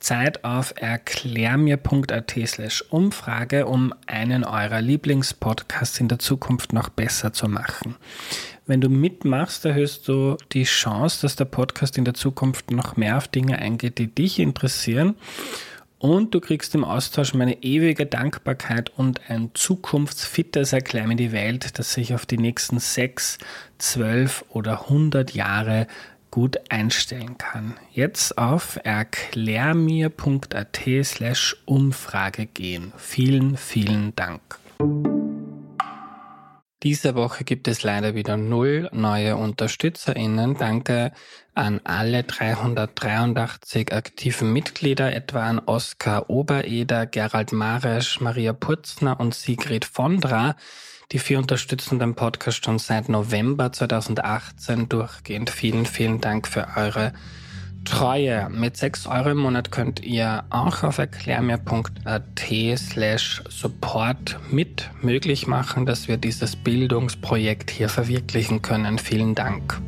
Zeit auf erklärmir.at slash Umfrage, um einen eurer Lieblingspodcasts in der Zukunft noch besser zu machen. Wenn du mitmachst, erhöhst du die Chance, dass der Podcast in der Zukunft noch mehr auf Dinge eingeht, die dich interessieren. Und du kriegst im Austausch meine ewige Dankbarkeit und ein zukunftsfittes mir die Welt, das sich auf die nächsten sechs, zwölf oder hundert Jahre gut einstellen kann. Jetzt auf erklärmir.at slash Umfrage gehen. Vielen, vielen Dank. Diese Woche gibt es leider wieder null neue UnterstützerInnen. Danke an alle 383 aktiven Mitglieder, etwa an Oskar Obereder, Gerald Maresch, Maria Purzner und Sigrid Vondra. Die vier unterstützen den Podcast schon seit November 2018 durchgehend. Vielen, vielen Dank für eure Treue. Mit 6 Euro im Monat könnt ihr auch auf erklärmir.at slash support mit möglich machen, dass wir dieses Bildungsprojekt hier verwirklichen können. Vielen Dank.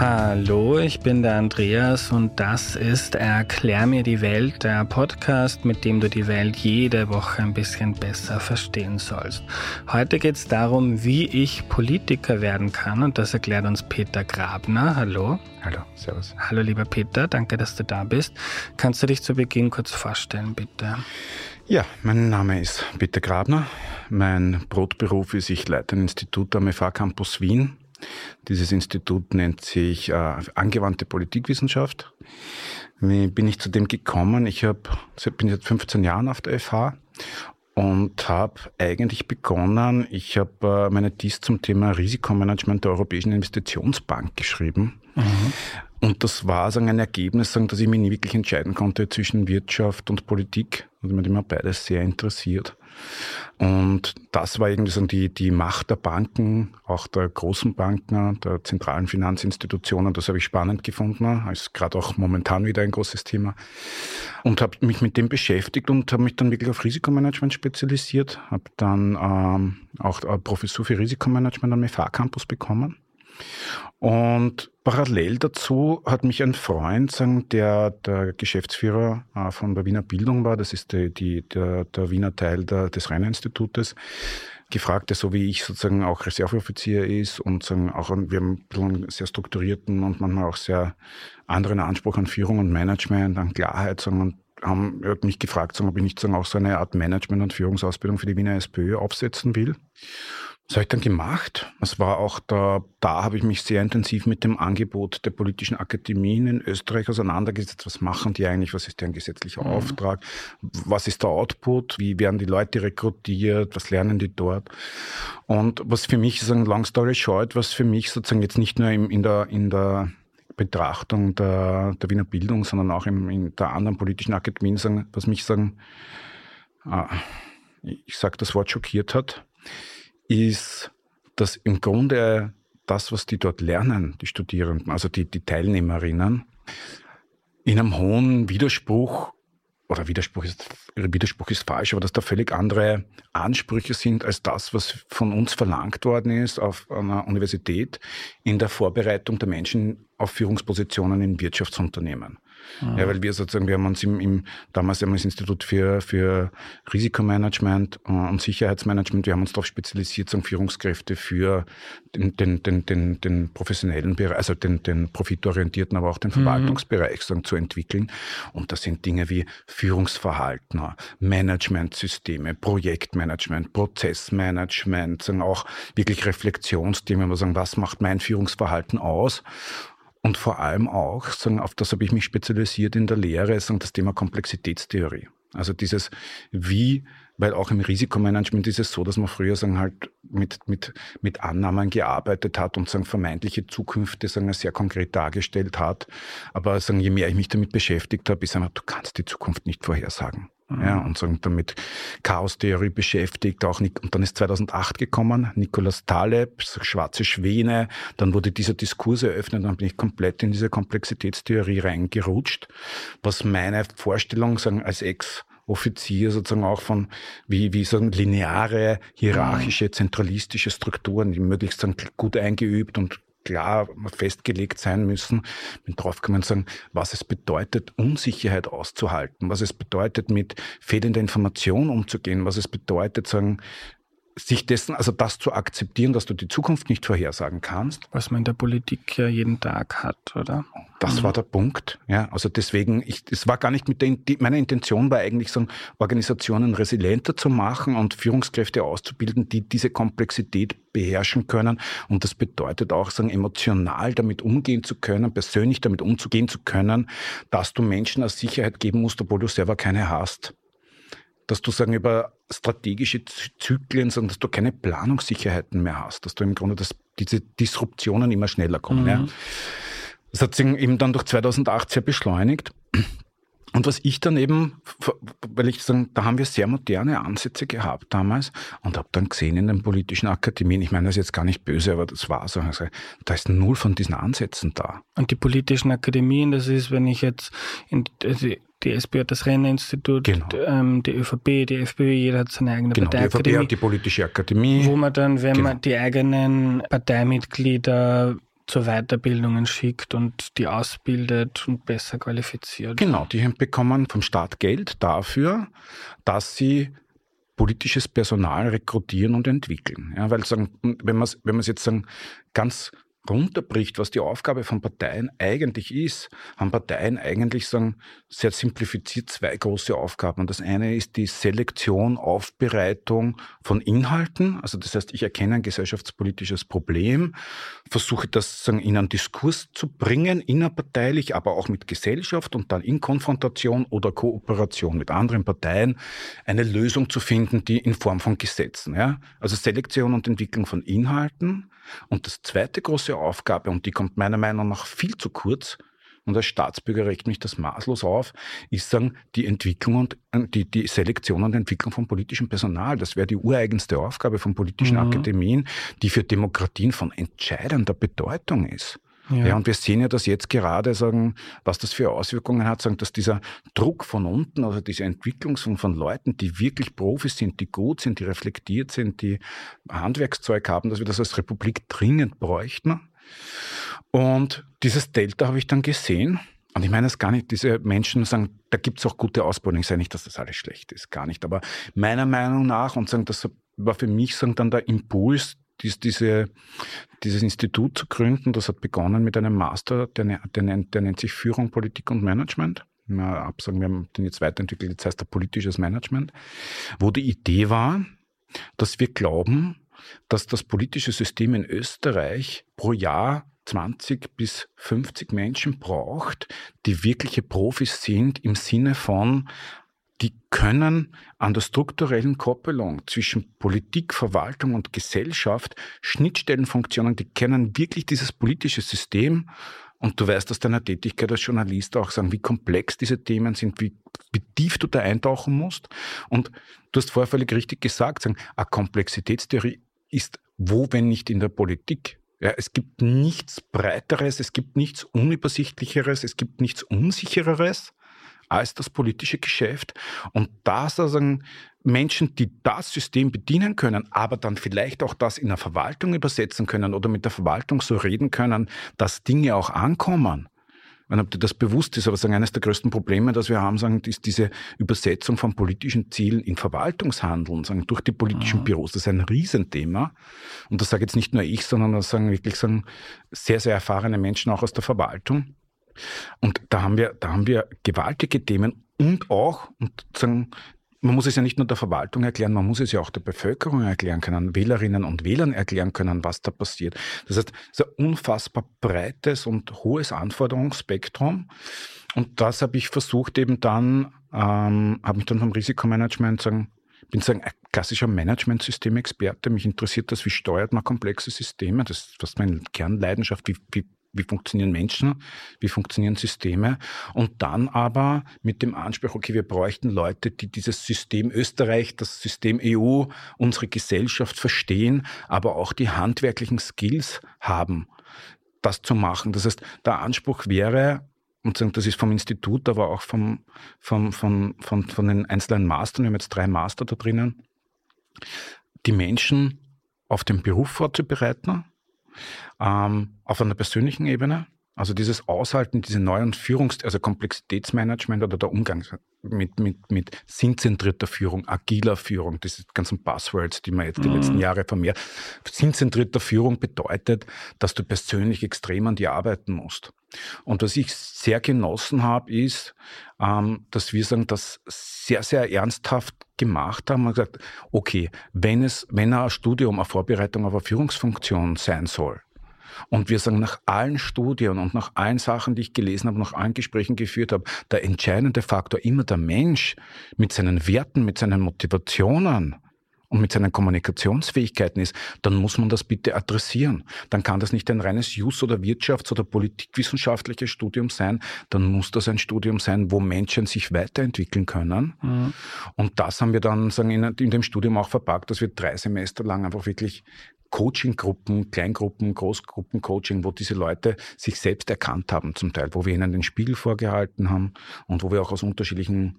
Hallo, ich bin der Andreas und das ist Erklär mir die Welt, der Podcast, mit dem du die Welt jede Woche ein bisschen besser verstehen sollst. Heute geht es darum, wie ich Politiker werden kann und das erklärt uns Peter Grabner. Hallo. Hallo, servus. Hallo lieber Peter, danke, dass du da bist. Kannst du dich zu Beginn kurz vorstellen, bitte? Ja, mein Name ist Peter Grabner. Mein Brotberuf ist, ich leite ein Institut am FH Campus Wien dieses Institut nennt sich äh, angewandte Politikwissenschaft. Wie bin ich zu dem gekommen? Ich hab, bin seit 15 Jahren auf der FH und habe eigentlich begonnen, ich habe äh, meine Dies zum Thema Risikomanagement der Europäischen Investitionsbank geschrieben. Mhm. Und das war sagen, ein Ergebnis, sagen, dass ich mich nie wirklich entscheiden konnte zwischen Wirtschaft und Politik. Also mich immer beides sehr interessiert. Und das war irgendwie so die, die Macht der Banken, auch der großen Banken, der zentralen Finanzinstitutionen. Das habe ich spannend gefunden. Ist gerade auch momentan wieder ein großes Thema. Und habe mich mit dem beschäftigt und habe mich dann wirklich auf Risikomanagement spezialisiert. Habe dann ähm, auch eine Professur für Risikomanagement am FH-Campus bekommen und parallel dazu hat mich ein Freund, sagen, der der Geschäftsführer äh, von der Wiener Bildung war, das ist die, die, der, der Wiener Teil der, des Rainer-Institutes, gefragt, der so wie ich sozusagen auch Reserveoffizier ist und sagen, auch wir haben einen sehr strukturierten und manchmal auch sehr anderen Anspruch an Führung und Management, an Klarheit, sagen, und haben, er hat mich gefragt, sagen, ob ich nicht sagen, auch so eine Art Management- und Führungsausbildung für die Wiener SPÖ aufsetzen will. Das habe ich dann gemacht. Es war auch da, da habe ich mich sehr intensiv mit dem Angebot der politischen Akademien in Österreich auseinandergesetzt. Was machen die eigentlich? Was ist deren gesetzlicher mhm. Auftrag? Was ist der Output? Wie werden die Leute rekrutiert? Was lernen die dort? Und was für mich, sagen, long story short, was für mich sozusagen jetzt nicht nur in der, in der Betrachtung der, der Wiener Bildung, sondern auch im, in der anderen politischen Akademien sagen, was mich sagen, äh, ich sage das Wort schockiert hat, ist, dass im Grunde das, was die dort lernen, die Studierenden, also die, die Teilnehmerinnen, in einem hohen Widerspruch, oder Widerspruch ist, Widerspruch ist falsch, aber dass da völlig andere Ansprüche sind als das, was von uns verlangt worden ist auf einer Universität in der Vorbereitung der Menschen auf Führungspositionen in Wirtschaftsunternehmen. Mhm. Ja, weil wir sozusagen, wir haben uns im, im damals haben wir das Institut für, für Risikomanagement äh, und Sicherheitsmanagement, wir haben uns darauf spezialisiert, sagen Führungskräfte für den, den, den, den, den professionellen Bereich, also den, den profitorientierten, aber auch den mhm. Verwaltungsbereich sagen, zu entwickeln. Und das sind Dinge wie Führungsverhalten, Managementsysteme, Projektmanagement, Prozessmanagement, sagen auch wirklich Reflexionsthemen, wo wir sagen, was macht mein Führungsverhalten aus? Und vor allem auch, sagen, auf das habe ich mich spezialisiert in der Lehre, sagen, das Thema Komplexitätstheorie. Also dieses, wie weil auch im Risikomanagement ist es so, dass man früher sagen halt mit, mit, mit Annahmen gearbeitet hat und sagen vermeintliche Zukünfte sagen sehr konkret dargestellt hat. Aber sagen, je mehr ich mich damit beschäftigt habe, ist einfach, du kannst die Zukunft nicht vorhersagen. Mhm. Ja, und sagen damit Chaostheorie beschäftigt, auch nicht, und dann ist 2008 gekommen, Nikolaus Taleb, schwarze Schwäne, dann wurde dieser Diskurs eröffnet, dann bin ich komplett in diese Komplexitätstheorie reingerutscht, was meine Vorstellung sagen als Ex Offizier sozusagen auch von wie, wie sagen, lineare, hierarchische, zentralistische Strukturen, die möglichst dann gut eingeübt und klar festgelegt sein müssen, bin draufgekommen zu sagen, was es bedeutet, Unsicherheit auszuhalten, was es bedeutet, mit fehlender Information umzugehen, was es bedeutet, sagen, sich dessen, also das zu akzeptieren, dass du die Zukunft nicht vorhersagen kannst. Was man in der Politik ja jeden Tag hat, oder? Das mhm. war der Punkt. Ja, also deswegen, ich, es war gar nicht mit der, die, meine Intention war eigentlich so, Organisationen resilienter zu machen und Führungskräfte auszubilden, die diese Komplexität beherrschen können. Und das bedeutet auch, sagen, emotional damit umgehen zu können, persönlich damit umzugehen zu können, dass du Menschen als Sicherheit geben musst, obwohl du selber keine hast dass du sagen über strategische Zyklen, sondern dass du keine Planungssicherheiten mehr hast, dass du im Grunde dass diese Disruptionen immer schneller kommen. Mhm. Ja. Das hat sich eben dann durch 2008 sehr beschleunigt. Und was ich dann eben, weil ich sagen, da haben wir sehr moderne Ansätze gehabt damals und habe dann gesehen in den politischen Akademien, ich meine das ist jetzt gar nicht böse, aber das war so, also, da ist null von diesen Ansätzen da. Und die politischen Akademien, das ist, wenn ich jetzt in die, SPÖ hat das Renninstitut, genau. ähm, die ÖVP, die FPÖ, jeder hat seine eigene genau, Parteiakademie. Die ÖVP hat die politische Akademie. Wo man dann, wenn genau. man die eigenen Parteimitglieder zur Weiterbildungen schickt und die ausbildet und besser qualifiziert. Genau, die bekommen vom Staat Geld dafür, dass sie politisches Personal rekrutieren und entwickeln. Ja, weil sagen, wenn man es wenn jetzt sagen, ganz runterbricht, was die Aufgabe von Parteien eigentlich ist, haben Parteien eigentlich sagen, sehr simplifiziert zwei große Aufgaben. Und das eine ist die Selektion, Aufbereitung von Inhalten. Also das heißt, ich erkenne ein gesellschaftspolitisches Problem, versuche das sagen, in einen Diskurs zu bringen, innerparteilich, aber auch mit Gesellschaft und dann in Konfrontation oder Kooperation mit anderen Parteien eine Lösung zu finden, die in Form von Gesetzen. Ja? Also Selektion und Entwicklung von Inhalten und das zweite große Aufgabe, und die kommt meiner Meinung nach viel zu kurz, und als Staatsbürger regt mich das maßlos auf, ist sagen, die Entwicklung und äh, die, die Selektion und Entwicklung von politischem Personal. Das wäre die ureigenste Aufgabe von politischen mhm. Akademien, die für Demokratien von entscheidender Bedeutung ist. Ja. ja. und wir sehen ja, dass jetzt gerade sagen, was das für Auswirkungen hat, sagen, dass dieser Druck von unten, also diese Entwicklung von, von Leuten, die wirklich Profis sind, die gut sind, die reflektiert sind, die Handwerkszeug haben, dass wir das als Republik dringend bräuchten. Und dieses Delta habe ich dann gesehen. Und ich meine es gar nicht, diese Menschen sagen, da gibt es auch gute Ausbildung. Ich sage nicht, dass das alles schlecht ist, gar nicht. Aber meiner Meinung nach, und sagen, das war für mich sagen, dann der Impuls, dies, diese, dieses Institut zu gründen. Das hat begonnen mit einem Master, der, der, nennt, der nennt sich Führung, Politik und Management. Absagen, wir haben den jetzt weiterentwickelt, jetzt heißt er politisches Management, wo die Idee war, dass wir glauben, dass das politische System in Österreich pro Jahr 20 bis 50 Menschen braucht, die wirkliche Profis sind im Sinne von die können an der strukturellen Koppelung zwischen Politik, Verwaltung und Gesellschaft Schnittstellenfunktionen, die kennen wirklich dieses politische System. Und du weißt aus deiner Tätigkeit als Journalist auch sagen, wie komplex diese Themen sind, wie, tief du da eintauchen musst. Und du hast vorher völlig richtig gesagt, sagen, eine Komplexitätstheorie ist wo, wenn nicht in der Politik. Ja, es gibt nichts Breiteres, es gibt nichts Unübersichtlicheres, es gibt nichts Unsichereres als das politische Geschäft. Und da sozusagen Menschen, die das System bedienen können, aber dann vielleicht auch das in der Verwaltung übersetzen können oder mit der Verwaltung so reden können, dass Dinge auch ankommen. Wenn ob dir das bewusst ist, aber sagen, eines der größten Probleme, das wir haben, sagen, ist diese Übersetzung von politischen Zielen in Verwaltungshandeln, sagen, durch die politischen mhm. Büros. Das ist ein Riesenthema. Und das sage jetzt nicht nur ich, sondern das sagen wirklich sagen, sehr, sehr erfahrene Menschen auch aus der Verwaltung. Und da haben wir, da haben wir gewaltige Themen und auch, und sagen, man muss es ja nicht nur der Verwaltung erklären, man muss es ja auch der Bevölkerung erklären können, Wählerinnen und Wählern erklären können, was da passiert. Das heißt, es ist ein unfassbar breites und hohes Anforderungsspektrum. Und das habe ich versucht eben dann, ähm, habe mich dann vom Risikomanagement sagen, bin sagen, ein klassischer Management-System-Experte. Mich interessiert das, wie steuert man komplexe Systeme. Das ist fast meine Kernleidenschaft. Wie, wie, wie funktionieren Menschen? Wie funktionieren Systeme? Und dann aber mit dem Anspruch, okay, wir bräuchten Leute, die dieses System Österreich, das System EU, unsere Gesellschaft verstehen, aber auch die handwerklichen Skills haben, das zu machen. Das heißt, der Anspruch wäre, und das ist vom Institut, aber auch vom, vom, von, von, von den einzelnen Mastern, wir haben jetzt drei Master da drinnen, die Menschen auf den Beruf vorzubereiten, ähm, auf einer persönlichen Ebene, also dieses Aushalten, diese neuen Führungs-, also Komplexitätsmanagement oder der Umgang mit, mit, mit sinnzentrierter Führung, agiler Führung, das sind ganzen Buzzwords, die man jetzt die mhm. letzten Jahre vermehrt. Sinnzentrierter Führung bedeutet, dass du persönlich extrem an dir arbeiten musst. Und was ich sehr genossen habe, ist, ähm, dass wir sagen, das sehr, sehr ernsthaft gemacht haben und gesagt, okay, wenn es, wenn ein Studium eine Vorbereitung auf eine Führungsfunktion sein soll, und wir sagen, nach allen Studien und nach allen Sachen, die ich gelesen habe, nach allen Gesprächen geführt habe, der entscheidende Faktor immer der Mensch mit seinen Werten, mit seinen Motivationen und mit seinen Kommunikationsfähigkeiten ist, dann muss man das bitte adressieren. Dann kann das nicht ein reines Jus- oder Wirtschafts- oder politikwissenschaftliches Studium sein, dann muss das ein Studium sein, wo Menschen sich weiterentwickeln können. Mhm. Und das haben wir dann sagen, in, in dem Studium auch verpackt, dass wir drei Semester lang einfach wirklich Coaching-Gruppen, Kleingruppen, Großgruppen-Coaching, wo diese Leute sich selbst erkannt haben zum Teil, wo wir ihnen den Spiegel vorgehalten haben und wo wir auch aus unterschiedlichen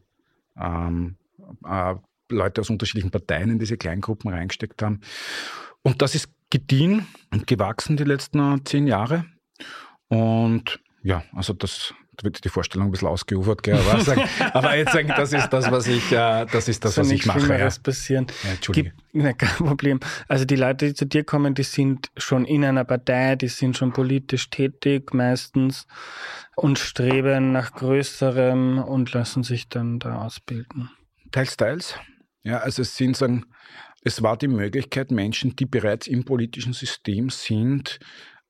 ähm, äh, Leute aus unterschiedlichen Parteien in diese Kleingruppen reingesteckt haben. Und das ist gediehen und gewachsen die letzten zehn Jahre. Und ja, also das, da wird die Vorstellung ein bisschen ausgeufert, gell? Aber, sagen, aber jetzt sagen, das ist das, was ich, äh, das ist das, was ich mache. Ja. passieren. Ja, Entschuldige. Gibt, kein Problem. Also die Leute, die zu dir kommen, die sind schon in einer Partei, die sind schon politisch tätig meistens und streben nach Größerem und lassen sich dann da ausbilden. Teils, teils. Ja, also es sind sagen, es war die Möglichkeit, Menschen, die bereits im politischen System sind,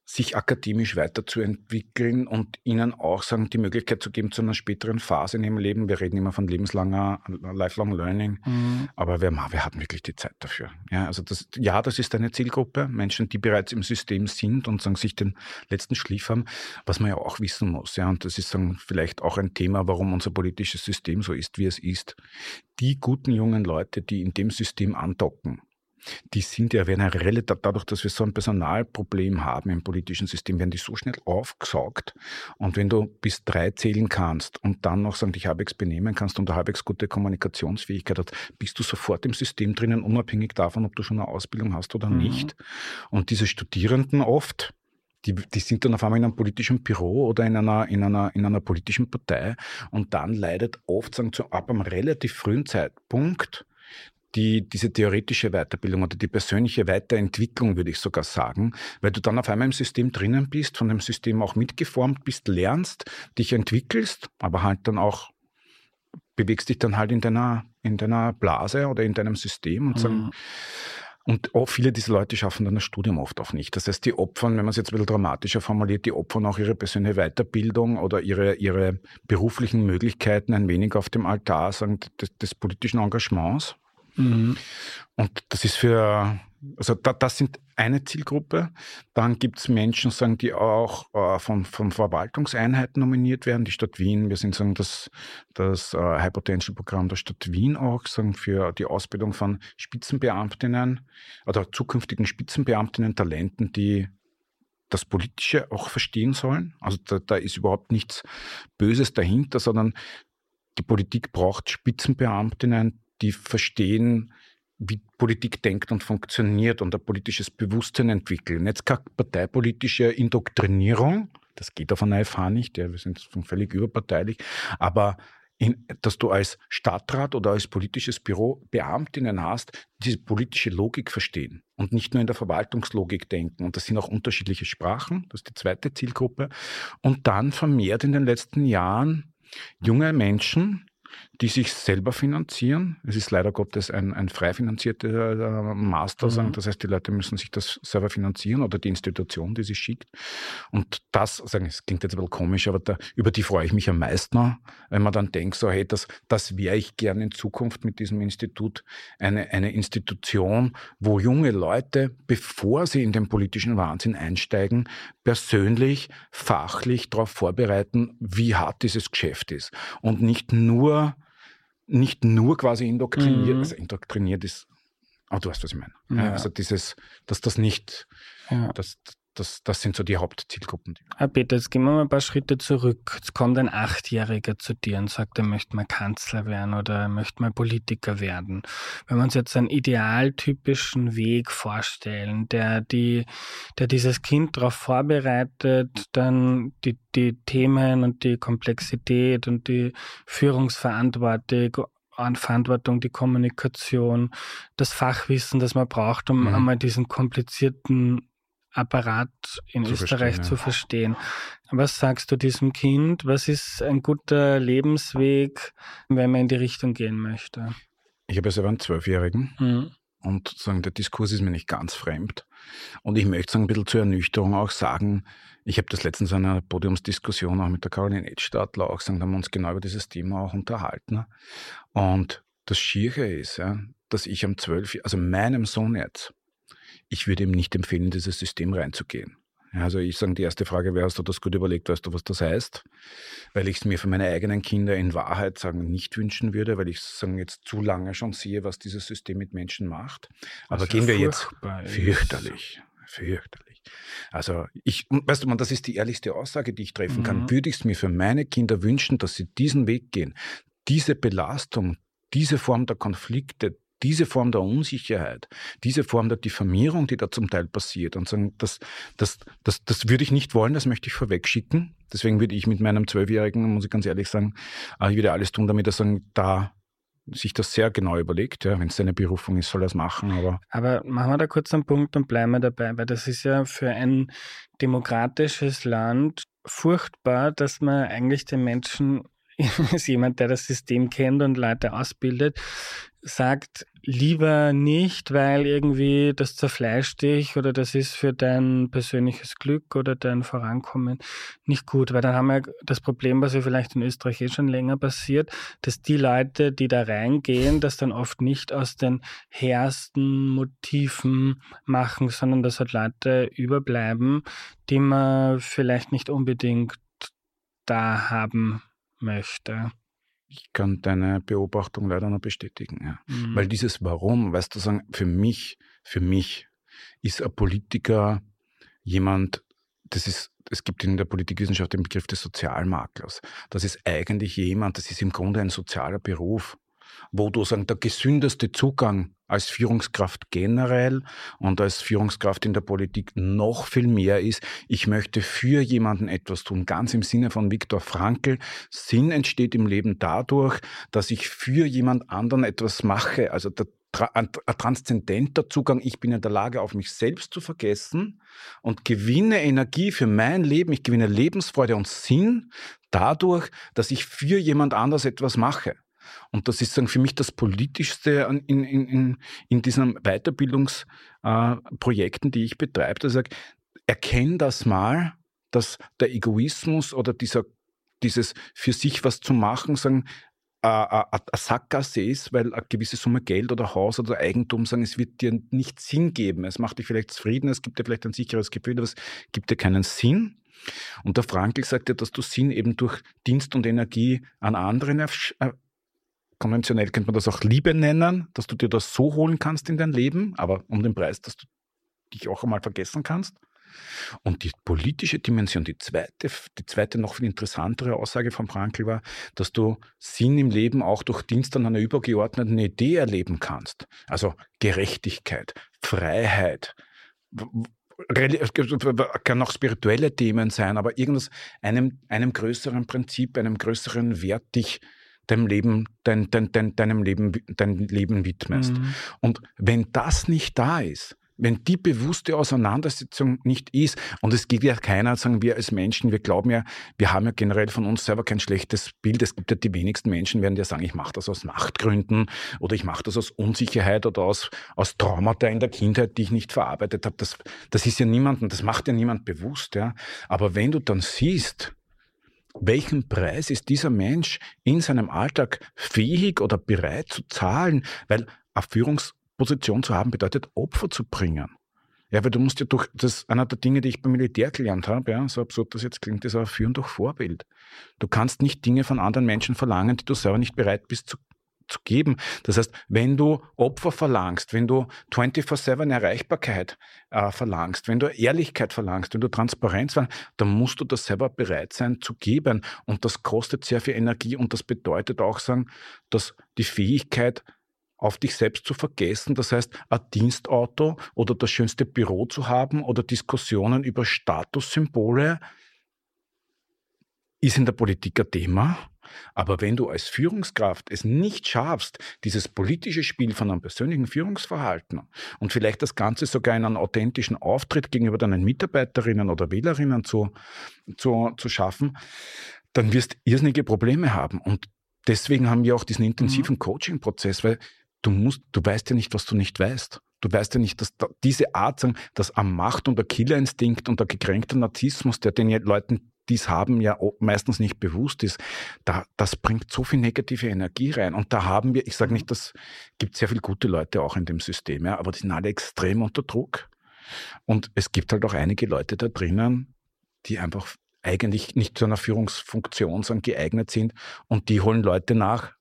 sich akademisch weiterzuentwickeln und ihnen auch sagen, die Möglichkeit zu geben zu einer späteren Phase in ihrem Leben. Wir reden immer von lebenslanger Lifelong Learning, mhm. aber wir, wir hatten wirklich die Zeit dafür. Ja, also das, ja, das ist eine Zielgruppe, Menschen, die bereits im System sind und sagen, sich den letzten Schliff haben, was man ja auch wissen muss. Ja, und das ist sagen, vielleicht auch ein Thema, warum unser politisches System so ist, wie es ist. Die guten jungen Leute, die in dem System andocken, die sind ja, werden ja relativ, dadurch, dass wir so ein Personalproblem haben im politischen System, werden die so schnell aufgesaugt. Und wenn du bis drei zählen kannst und dann noch sagen, dich halbwegs benehmen kannst und eine halbwegs gute Kommunikationsfähigkeit hast, bist du sofort im System drinnen, unabhängig davon, ob du schon eine Ausbildung hast oder mhm. nicht. Und diese Studierenden oft, die, die sind dann auf einmal in einem politischen Büro oder in einer, in einer, in einer politischen Partei und dann leidet oft sagen, zu, ab einem relativ frühen Zeitpunkt die, diese theoretische Weiterbildung oder die persönliche Weiterentwicklung, würde ich sogar sagen, weil du dann auf einmal im System drinnen bist, von dem System auch mitgeformt bist, lernst, dich entwickelst, aber halt dann auch bewegst dich dann halt in deiner, in deiner Blase oder in deinem System und sagen, mhm. Und auch viele dieser Leute schaffen dann das Studium oft auch nicht. Das heißt, die opfern, wenn man es jetzt ein bisschen dramatischer formuliert, die opfern auch ihre persönliche Weiterbildung oder ihre, ihre beruflichen Möglichkeiten ein wenig auf dem Altar sagen, des, des politischen Engagements. Mhm. Und das ist für, also da, das sind eine Zielgruppe. Dann gibt es Menschen, sagen, die auch äh, von, von Verwaltungseinheiten nominiert werden. Die Stadt Wien, wir sind sagen, das, das äh, High Potential Programm der Stadt Wien auch, sagen, für die Ausbildung von Spitzenbeamtinnen oder zukünftigen Spitzenbeamtinnen, Talenten, die das Politische auch verstehen sollen. Also da, da ist überhaupt nichts Böses dahinter, sondern die Politik braucht Spitzenbeamtinnen, die verstehen, wie Politik denkt und funktioniert und ein politisches Bewusstsein entwickeln. Jetzt keine parteipolitische Indoktrinierung, das geht auf einer FH nicht, ja, wir sind völlig überparteilich, aber in, dass du als Stadtrat oder als politisches Büro Beamtinnen hast, diese politische Logik verstehen und nicht nur in der Verwaltungslogik denken. Und das sind auch unterschiedliche Sprachen, das ist die zweite Zielgruppe. Und dann vermehrt in den letzten Jahren junge Menschen, die sich selber finanzieren. Es ist leider Gottes ein, ein frei finanzierter äh, Master, mhm. das heißt, die Leute müssen sich das selber finanzieren oder die Institution, die sie schickt. Und das, sagen, es klingt jetzt ein bisschen komisch, aber da, über die freue ich mich am meisten, wenn man dann denkt, so, hey, das, das wäre ich gerne in Zukunft mit diesem Institut, eine, eine Institution, wo junge Leute, bevor sie in den politischen Wahnsinn einsteigen, persönlich, fachlich darauf vorbereiten, wie hart dieses Geschäft ist. Und nicht nur nicht nur quasi indoktriniert, mhm. also indoktriniert ist, aber du weißt, was ich meine. Ja. Also dieses, dass das nicht, ja. das, das, das sind so die Hauptzielgruppen. Herr Peter, jetzt gehen wir mal ein paar Schritte zurück. Jetzt kommt ein Achtjähriger zu dir und sagt, er möchte mal Kanzler werden oder er möchte mal Politiker werden. Wenn wir uns jetzt einen idealtypischen Weg vorstellen, der, die, der dieses Kind darauf vorbereitet, dann die, die Themen und die Komplexität und die Führungsverantwortung Verantwortung, die Kommunikation, das Fachwissen, das man braucht, um mhm. einmal diesen komplizierten Apparat in zu Österreich verstehen, zu verstehen. Was sagst du diesem Kind? Was ist ein guter Lebensweg, wenn man in die Richtung gehen möchte? Ich habe ja selber einen Zwölfjährigen mhm. und sagen, der Diskurs ist mir nicht ganz fremd. Und ich möchte sagen, ein bisschen zur Ernüchterung auch sagen, ich habe das letztens in einer Podiumsdiskussion auch mit der Caroline Edstadler auch gesagt, da haben wir uns genau über dieses Thema auch unterhalten. Und das Schiere ist, ja, dass ich am 12, also meinem Sohn jetzt, ich würde ihm nicht empfehlen, in dieses System reinzugehen. Also ich sage, die erste Frage wäre, hast du das gut überlegt, weißt du, was das heißt? Weil ich es mir für meine eigenen Kinder in Wahrheit sagen nicht wünschen würde, weil ich sagen jetzt zu lange schon sehe, was dieses System mit Menschen macht. Aber also gehen wir jetzt fürchterlich, fürchterlich. Also ich, weißt du, man, das ist die ehrlichste Aussage, die ich treffen kann. Mhm. Würde ich es mir für meine Kinder wünschen, dass sie diesen Weg gehen, diese Belastung, diese Form der Konflikte, diese Form der Unsicherheit, diese Form der Diffamierung, die da zum Teil passiert und sagen, das, das, das, das würde ich nicht wollen, das möchte ich vorwegschicken. Deswegen würde ich mit meinem Zwölfjährigen, muss ich ganz ehrlich sagen, äh, ich würde alles tun, damit er sagen, da sich das sehr genau überlegt. Ja, Wenn es seine Berufung ist, soll er es machen. Aber, aber machen wir da kurz einen Punkt und bleiben wir dabei, weil das ist ja für ein demokratisches Land furchtbar, dass man eigentlich den Menschen ist jemand, der das System kennt und Leute ausbildet, sagt lieber nicht, weil irgendwie das zerfleischt dich oder das ist für dein persönliches Glück oder dein Vorankommen nicht gut, weil dann haben wir das Problem, was ja vielleicht in Österreich eh schon länger passiert, dass die Leute, die da reingehen, das dann oft nicht aus den hehrsten Motiven machen, sondern dass halt Leute überbleiben, die man vielleicht nicht unbedingt da haben möchte. Ich kann deine Beobachtung leider noch bestätigen. Ja. Mhm. Weil dieses Warum, weißt du, sagen, für mich, für mich ist ein Politiker jemand, das ist, es gibt in der Politikwissenschaft den Begriff des Sozialmaklers. Das ist eigentlich jemand, das ist im Grunde ein sozialer Beruf wo du sagen, der gesündeste Zugang als Führungskraft generell und als Führungskraft in der Politik noch viel mehr ist, ich möchte für jemanden etwas tun, ganz im Sinne von Viktor Frankl. Sinn entsteht im Leben dadurch, dass ich für jemand anderen etwas mache. Also der ein transzendenter Zugang, ich bin in der Lage, auf mich selbst zu vergessen und gewinne Energie für mein Leben, ich gewinne Lebensfreude und Sinn dadurch, dass ich für jemand anders etwas mache. Und das ist sagen, für mich das Politischste in, in, in, in diesen Weiterbildungsprojekten, äh, die ich betreibe. Ich sage, erkenne das mal, dass der Egoismus oder dieser, dieses für sich was zu machen, sagen, eine Sackgasse ist, weil eine gewisse Summe Geld oder Haus oder Eigentum sagen, es wird dir nicht Sinn geben. Es macht dich vielleicht zufrieden, es gibt dir vielleicht ein sicheres Gefühl, aber es gibt dir keinen Sinn. Und der Frankl sagt ja, dass du Sinn eben durch Dienst und Energie an anderen konventionell könnte man das auch Liebe nennen, dass du dir das so holen kannst in dein Leben, aber um den Preis, dass du dich auch einmal vergessen kannst. Und die politische Dimension, die zweite, die zweite noch viel interessantere Aussage von Frankl war, dass du Sinn im Leben auch durch Dienst an einer übergeordneten Idee erleben kannst. Also Gerechtigkeit, Freiheit, kann auch spirituelle Themen sein, aber irgendwas, einem, einem größeren Prinzip, einem größeren Wert dich deinem Leben, dein, dein, dein, deinem Leben, dein Leben widmest. Mhm. Und wenn das nicht da ist, wenn die bewusste Auseinandersetzung nicht ist, und es geht ja keiner, sagen wir als Menschen, wir glauben ja, wir haben ja generell von uns selber kein schlechtes Bild. Es gibt ja die wenigsten Menschen, werden ja sagen, ich mache das aus Machtgründen oder ich mache das aus Unsicherheit oder aus, aus Traumata in der Kindheit, die ich nicht verarbeitet habe. Das, das ist ja niemandem, das macht ja niemand bewusst. Ja. Aber wenn du dann siehst, welchen Preis ist dieser Mensch in seinem Alltag fähig oder bereit zu zahlen? Weil eine Führungsposition zu haben bedeutet, Opfer zu bringen. Ja, weil du musst ja durch, das ist einer der Dinge, die ich beim Militär gelernt habe, ja, so absurd das jetzt klingt, ist aber Führen durch Vorbild. Du kannst nicht Dinge von anderen Menschen verlangen, die du selber nicht bereit bist zu zu geben. Das heißt, wenn du Opfer verlangst, wenn du 24-7 Erreichbarkeit äh, verlangst, wenn du Ehrlichkeit verlangst, wenn du Transparenz verlangst, dann musst du das selber bereit sein zu geben. Und das kostet sehr viel Energie und das bedeutet auch sagen, dass die Fähigkeit, auf dich selbst zu vergessen. Das heißt, ein Dienstauto oder das schönste Büro zu haben oder Diskussionen über Statussymbole ist in der Politik ein Thema. Aber wenn du als Führungskraft es nicht schaffst, dieses politische Spiel von einem persönlichen Führungsverhalten und vielleicht das Ganze sogar in einen authentischen Auftritt gegenüber deinen Mitarbeiterinnen oder Wählerinnen zu, zu, zu schaffen, dann wirst du irrsinnige Probleme haben. Und deswegen haben wir auch diesen intensiven mhm. Coaching-Prozess, weil du musst, du weißt ja nicht, was du nicht weißt. Du weißt ja nicht, dass diese Art, dass am Macht und der Killerinstinkt und der gekränkte Narzissmus, der den Leuten dies haben, ja meistens nicht bewusst ist, da, das bringt so viel negative Energie rein. Und da haben wir, ich sage nicht, das gibt sehr viele gute Leute auch in dem System, ja, aber die sind alle extrem unter Druck. Und es gibt halt auch einige Leute da drinnen, die einfach eigentlich nicht zu einer Führungsfunktion sondern geeignet sind und die holen Leute nach.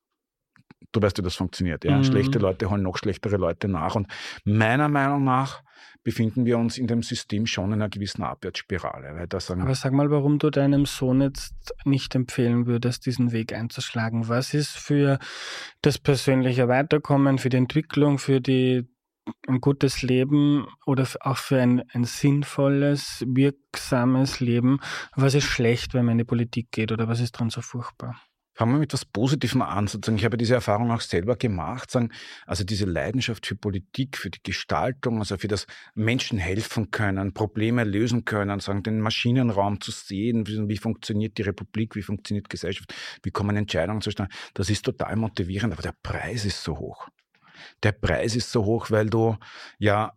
Du weißt, wie das funktioniert. Ja? Mhm. Schlechte Leute holen noch schlechtere Leute nach. Und meiner Meinung nach befinden wir uns in dem System schon in einer gewissen Abwärtsspirale. Weil da sagen Aber sag mal, warum du deinem Sohn jetzt nicht empfehlen würdest, diesen Weg einzuschlagen. Was ist für das persönliche Weiterkommen, für die Entwicklung, für die ein gutes Leben oder auch für ein, ein sinnvolles, wirksames Leben, was ist schlecht, wenn man in die Politik geht oder was ist dran so furchtbar? Fangen wir mit etwas Positivem an. Sozusagen. Ich habe diese Erfahrung auch selber gemacht. Sagen, also diese Leidenschaft für Politik, für die Gestaltung, also für das Menschen helfen können, Probleme lösen können, sagen, den Maschinenraum zu sehen, wie, wie funktioniert die Republik, wie funktioniert Gesellschaft, wie kommen Entscheidungen zustande. Das ist total motivierend, aber der Preis ist so hoch. Der Preis ist so hoch, weil du ja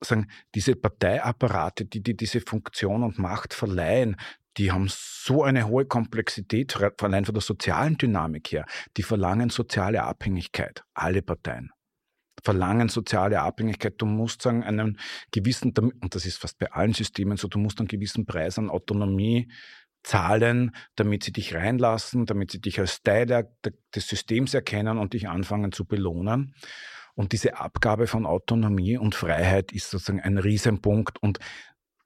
sagen, diese Parteiapparate, die dir diese Funktion und Macht verleihen, die haben so eine hohe Komplexität, allein von der sozialen Dynamik her. Die verlangen soziale Abhängigkeit, alle Parteien verlangen soziale Abhängigkeit. Du musst sagen, einen gewissen, und das ist fast bei allen Systemen so, du musst einen gewissen Preis an Autonomie zahlen, damit sie dich reinlassen, damit sie dich als Teil des Systems erkennen und dich anfangen zu belohnen. Und diese Abgabe von Autonomie und Freiheit ist sozusagen ein Riesenpunkt und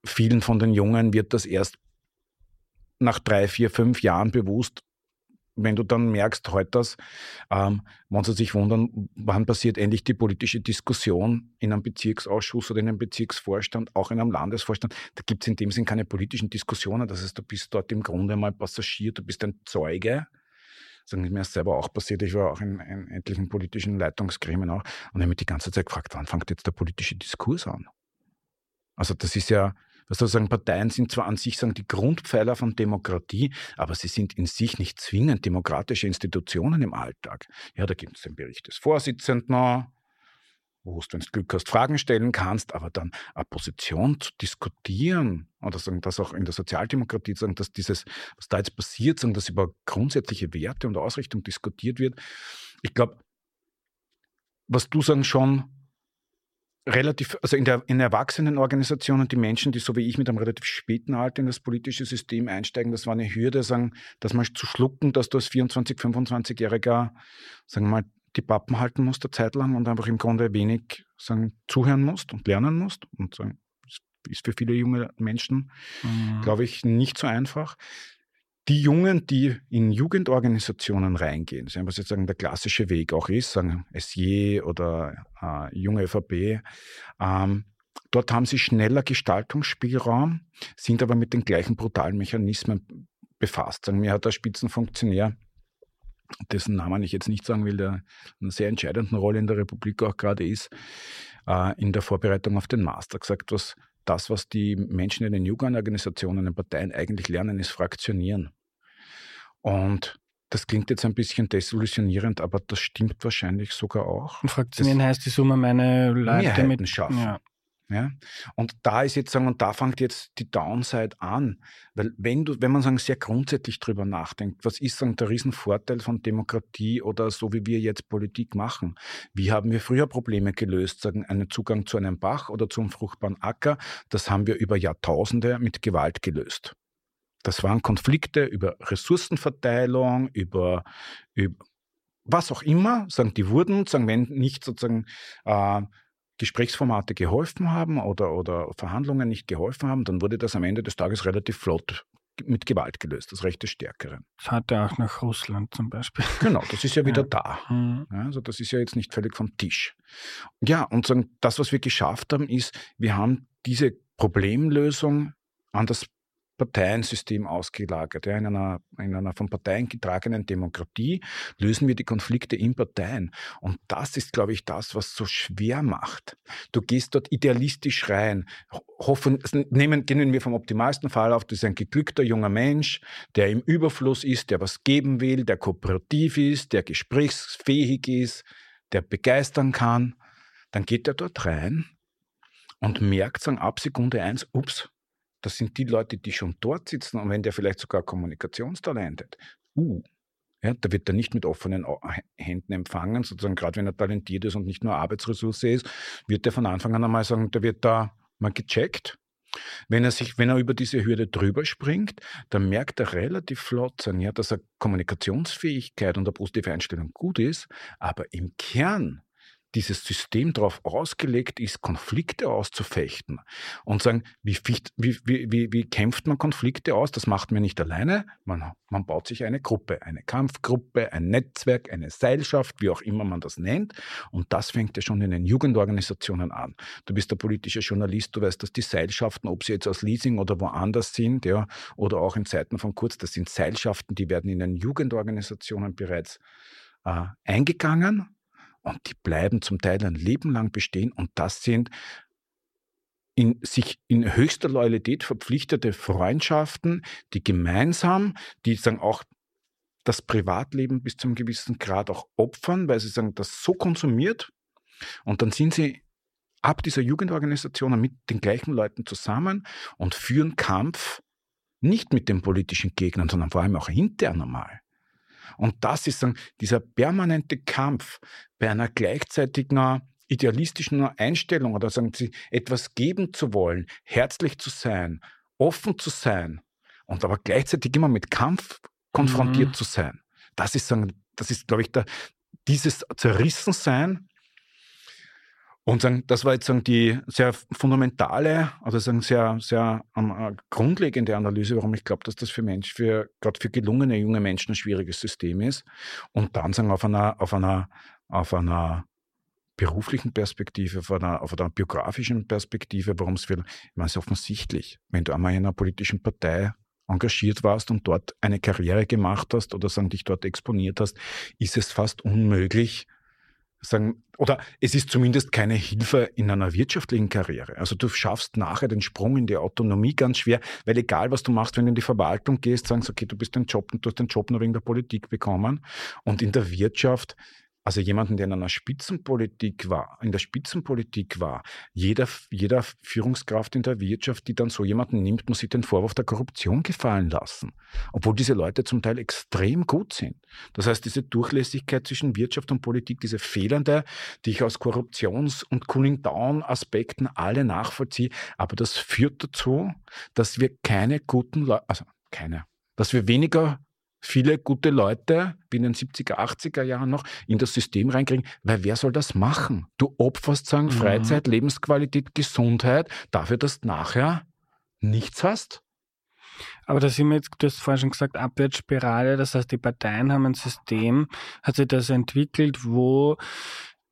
vielen von den Jungen wird das erst nach drei, vier, fünf Jahren bewusst, wenn du dann merkst, heute das, ähm, wenn sie sich wundern, wann passiert endlich die politische Diskussion in einem Bezirksausschuss oder in einem Bezirksvorstand, auch in einem Landesvorstand, da gibt es in dem Sinn keine politischen Diskussionen. Das heißt, du bist dort im Grunde mal Passagier, du bist ein Zeuge. Das ist mir selber auch passiert. Ich war auch in, in etlichen politischen Leitungsgremien auch und habe mich die ganze Zeit gefragt, wann fängt jetzt der politische Diskurs an? Also das ist ja, also sagen, Parteien sind zwar an sich sagen, die Grundpfeiler von Demokratie, aber sie sind in sich nicht zwingend demokratische Institutionen im Alltag. Ja, da gibt es den Bericht des Vorsitzenden, wo du, wenn du Glück hast, Fragen stellen kannst, aber dann eine Position zu diskutieren oder sagen, dass auch in der Sozialdemokratie sagen, dass dieses, was da jetzt passiert, sagen, dass über grundsätzliche Werte und Ausrichtung diskutiert wird. Ich glaube, was du sagen schon relativ, also in der in Erwachsenenorganisationen, die Menschen, die so wie ich mit einem relativ späten Alter in das politische System einsteigen, das war eine Hürde, sagen, dass man zu schlucken, dass du als 24, 25-Jähriger, sagen wir mal, die Pappen halten musst eine Zeit lang und einfach im Grunde wenig sagen, zuhören musst und lernen musst. Und sagen, ist für viele junge Menschen, mhm. glaube ich, nicht so einfach die Jungen, die in Jugendorganisationen reingehen, was jetzt sagen, der klassische Weg auch ist, sagen SJ oder äh, junge ÖVP, ähm, dort haben sie schneller Gestaltungsspielraum, sind aber mit den gleichen brutalen Mechanismen befasst. Sagen, mir hat der Spitzenfunktionär dessen Namen ich jetzt nicht sagen will, der eine sehr entscheidende Rolle in der Republik auch gerade ist, äh, in der Vorbereitung auf den Master gesagt, was das, was die Menschen in den Jugendorganisationen, in den Parteien eigentlich lernen, ist Fraktionieren. Und das klingt jetzt ein bisschen desillusionierend, aber das stimmt wahrscheinlich sogar auch. Und Fraktionieren das heißt die Summe meine Leute mit schaffen. Ja. Ja? Und da ist jetzt sagen, und da fängt jetzt die Downside an. Weil wenn du, wenn man sagen, sehr grundsätzlich drüber nachdenkt, was ist sagen, der Riesenvorteil von Demokratie oder so wie wir jetzt Politik machen? Wie haben wir früher Probleme gelöst? Sagen, einen Zugang zu einem Bach oder zum fruchtbaren Acker, das haben wir über Jahrtausende mit Gewalt gelöst. Das waren Konflikte über Ressourcenverteilung, über, über was auch immer, sagen, die wurden, sagen, wenn nicht sozusagen äh, Gesprächsformate geholfen haben oder, oder Verhandlungen nicht geholfen haben, dann wurde das am Ende des Tages relativ flott mit Gewalt gelöst, das Recht des Stärkeren. Das hat er auch nach Russland zum Beispiel. Genau, das ist ja wieder ja. da. Mhm. Ja, also das ist ja jetzt nicht völlig vom Tisch. Ja, und sagen, das, was wir geschafft haben, ist, wir haben diese Problemlösung an das Parteiensystem ausgelagert. Ja, in, einer, in einer von Parteien getragenen Demokratie lösen wir die Konflikte in Parteien. Und das ist, glaube ich, das, was so schwer macht. Du gehst dort idealistisch rein. Hoffen, nehmen, gehen wir vom optimalsten Fall auf, das ist ein geglückter junger Mensch, der im Überfluss ist, der was geben will, der kooperativ ist, der gesprächsfähig ist, der begeistern kann. Dann geht er dort rein und merkt sagen, ab Sekunde eins, ups, das sind die Leute, die schon dort sitzen und wenn der vielleicht sogar Kommunikationstalent hat, uh, ja, da wird er nicht mit offenen Händen empfangen, sozusagen gerade wenn er talentiert ist und nicht nur Arbeitsressource ist, wird er von Anfang an einmal sagen, der wird da mal gecheckt. Wenn er sich, wenn er über diese Hürde drüber springt, dann merkt er relativ flott sein, ja, dass er Kommunikationsfähigkeit und eine positive Einstellung gut ist, aber im Kern dieses System darauf ausgelegt ist, Konflikte auszufechten und sagen, wie, wie, wie, wie, kämpft man Konflikte aus? Das macht man nicht alleine. Man, man baut sich eine Gruppe, eine Kampfgruppe, ein Netzwerk, eine Seilschaft, wie auch immer man das nennt. Und das fängt ja schon in den Jugendorganisationen an. Du bist der politische Journalist, du weißt, dass die Seilschaften, ob sie jetzt aus Leasing oder woanders sind, ja, oder auch in Zeiten von Kurz, das sind Seilschaften, die werden in den Jugendorganisationen bereits äh, eingegangen und die bleiben zum Teil ein Leben lang bestehen und das sind in sich in höchster Loyalität verpflichtete Freundschaften, die gemeinsam, die sagen auch das Privatleben bis zu einem gewissen Grad auch opfern, weil sie sagen, das so konsumiert und dann sind sie ab dieser Jugendorganisation mit den gleichen Leuten zusammen und führen Kampf nicht mit den politischen Gegnern, sondern vor allem auch intern einmal. Und das ist dann dieser permanente Kampf bei einer gleichzeitigen idealistischen Einstellung oder sagen Sie, etwas geben zu wollen, herzlich zu sein, offen zu sein und aber gleichzeitig immer mit Kampf konfrontiert mhm. zu sein. Das ist, sagen, das ist, glaube ich, der, dieses Zerrissensein und das war jetzt sagen, die sehr fundamentale, also sagen, sehr, sehr um, uh, grundlegende Analyse, warum ich glaube, dass das für Mensch, für, gerade für gelungene junge Menschen ein schwieriges System ist. Und dann sagen, auf einer, auf einer, auf einer beruflichen Perspektive, auf einer, auf einer biografischen Perspektive, warum es für, ich meine, es ist offensichtlich, wenn du einmal in einer politischen Partei engagiert warst und dort eine Karriere gemacht hast oder sagen, dich dort exponiert hast, ist es fast unmöglich, sagen, oder es ist zumindest keine Hilfe in einer wirtschaftlichen Karriere. Also du schaffst nachher den Sprung in die Autonomie ganz schwer, weil egal was du machst, wenn du in die Verwaltung gehst, sagen sie, okay, du bist den Job und du hast den Job nur wegen der Politik bekommen. Und in der Wirtschaft also jemanden, der in einer Spitzenpolitik war, in der Spitzenpolitik war, jeder, jeder Führungskraft in der Wirtschaft, die dann so jemanden nimmt, muss sich den Vorwurf der Korruption gefallen lassen. Obwohl diese Leute zum Teil extrem gut sind. Das heißt, diese Durchlässigkeit zwischen Wirtschaft und Politik, diese fehlende, die ich aus Korruptions- und Cooling-Down-Aspekten alle nachvollziehe, aber das führt dazu, dass wir keine guten Leute, also keine, dass wir weniger viele gute Leute, wie in den 70er, 80er Jahren noch, in das System reinkriegen, weil wer soll das machen? Du opferst sagen mhm. Freizeit, Lebensqualität, Gesundheit dafür, dass du nachher nichts hast. Aber da sind wir jetzt, du hast vorhin schon gesagt, Abwärtsspirale, das heißt, die Parteien haben ein System, hat sich das entwickelt, wo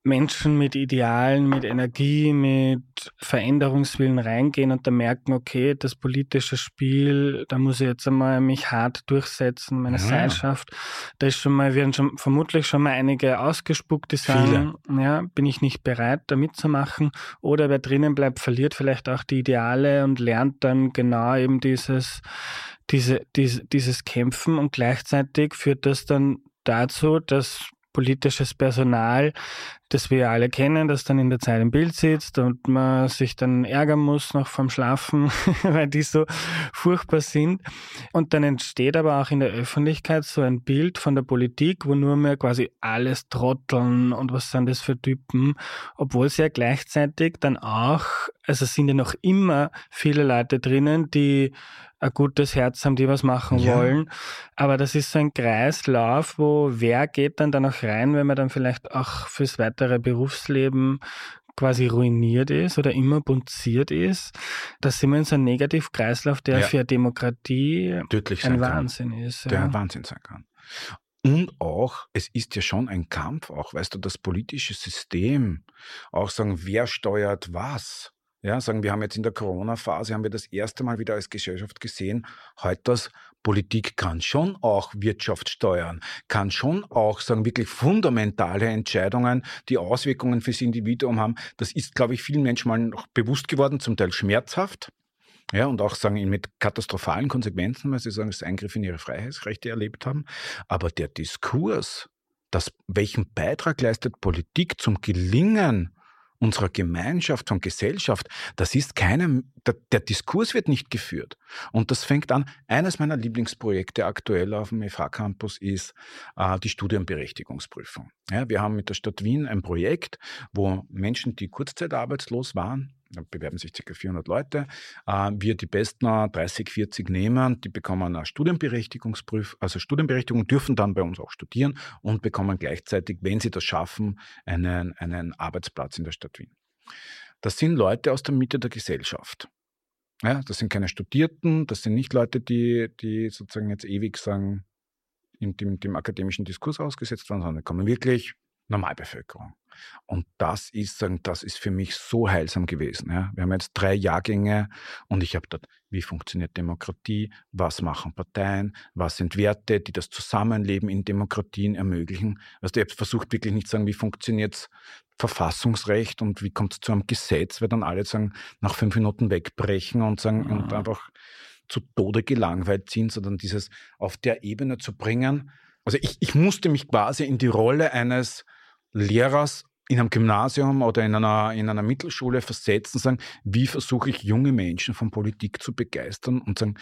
Menschen mit Idealen, mit Energie, mit Veränderungswillen reingehen und da merken, okay, das politische Spiel, da muss ich jetzt einmal mich hart durchsetzen, meine ja. Seilschaft. Da ist schon mal, werden schon vermutlich schon mal einige ausgespuckt, die sagen, Viele. ja, bin ich nicht bereit, da mitzumachen. Oder wer drinnen bleibt, verliert vielleicht auch die Ideale und lernt dann genau eben dieses, diese, diese, dieses Kämpfen und gleichzeitig führt das dann dazu, dass politisches Personal, das wir alle kennen, das dann in der Zeit im Bild sitzt und man sich dann ärgern muss noch vom Schlafen, weil die so furchtbar sind. Und dann entsteht aber auch in der Öffentlichkeit so ein Bild von der Politik, wo nur mehr quasi alles trotteln und was sind das für Typen, obwohl sie ja gleichzeitig dann auch, also sind ja noch immer viele Leute drinnen, die ein gutes Herz haben, die was machen ja. wollen. Aber das ist so ein Kreislauf, wo wer geht dann da noch rein, wenn man dann vielleicht auch fürs weitere Berufsleben quasi ruiniert ist oder immer bunziert ist, da sind wir in so einem Negativkreislauf, der ja. für Demokratie Tödlich ein Wahnsinn kann. ist. Ja. Der ein Wahnsinn sein kann. Und auch, es ist ja schon ein Kampf, auch, weißt du, das politische System, auch sagen, wer steuert was. Ja, sagen wir haben jetzt in der Corona-Phase haben wir das erste Mal wieder als Gesellschaft gesehen, heute das Politik kann schon auch Wirtschaft steuern, kann schon auch sagen wirklich fundamentale Entscheidungen, die Auswirkungen fürs Individuum haben. Das ist, glaube ich, vielen Menschen mal noch bewusst geworden, zum Teil schmerzhaft. Ja, und auch sagen mit katastrophalen Konsequenzen, weil sie sagen, es Eingriff in ihre Freiheitsrechte erlebt haben. Aber der Diskurs, das, welchen Beitrag leistet Politik zum Gelingen unserer Gemeinschaft, von Gesellschaft, das ist keinem, der, der, Diskurs wird nicht geführt. Und das fängt an, eines meiner Lieblingsprojekte aktuell auf dem FH-Campus ist äh, die Studienberechtigungsprüfung. Ja, wir haben mit der Stadt Wien ein Projekt, wo Menschen, die kurzzeitarbeitslos waren, bewerben sich ca. 400 Leute. Äh, wir die besten 30, 40 nehmen, die bekommen eine Studienberechtigungsprüf, also Studienberechtigung, dürfen dann bei uns auch studieren und bekommen gleichzeitig, wenn sie das schaffen, einen, einen Arbeitsplatz in der Stadt Wien. Das sind Leute aus der Mitte der Gesellschaft. Ja, das sind keine Studierten, das sind nicht Leute, die, die sozusagen jetzt ewig sagen, in dem, dem akademischen Diskurs ausgesetzt waren, sondern kommen wirklich Normalbevölkerung. Und das ist, das ist für mich so heilsam gewesen. Ja. Wir haben jetzt drei Jahrgänge und ich habe dort, wie funktioniert Demokratie, was machen Parteien, was sind Werte, die das Zusammenleben in Demokratien ermöglichen. Also ich habe versucht wirklich nicht zu sagen, wie funktioniert Verfassungsrecht und wie kommt es zu einem Gesetz, weil dann alle sagen, nach fünf Minuten wegbrechen und sagen mhm. und einfach zu Tode gelangweilt sind, sondern dieses auf der Ebene zu bringen. Also ich, ich musste mich quasi in die Rolle eines Lehrers in einem Gymnasium oder in einer, in einer Mittelschule versetzen, sagen, wie versuche ich junge Menschen von Politik zu begeistern und sagen,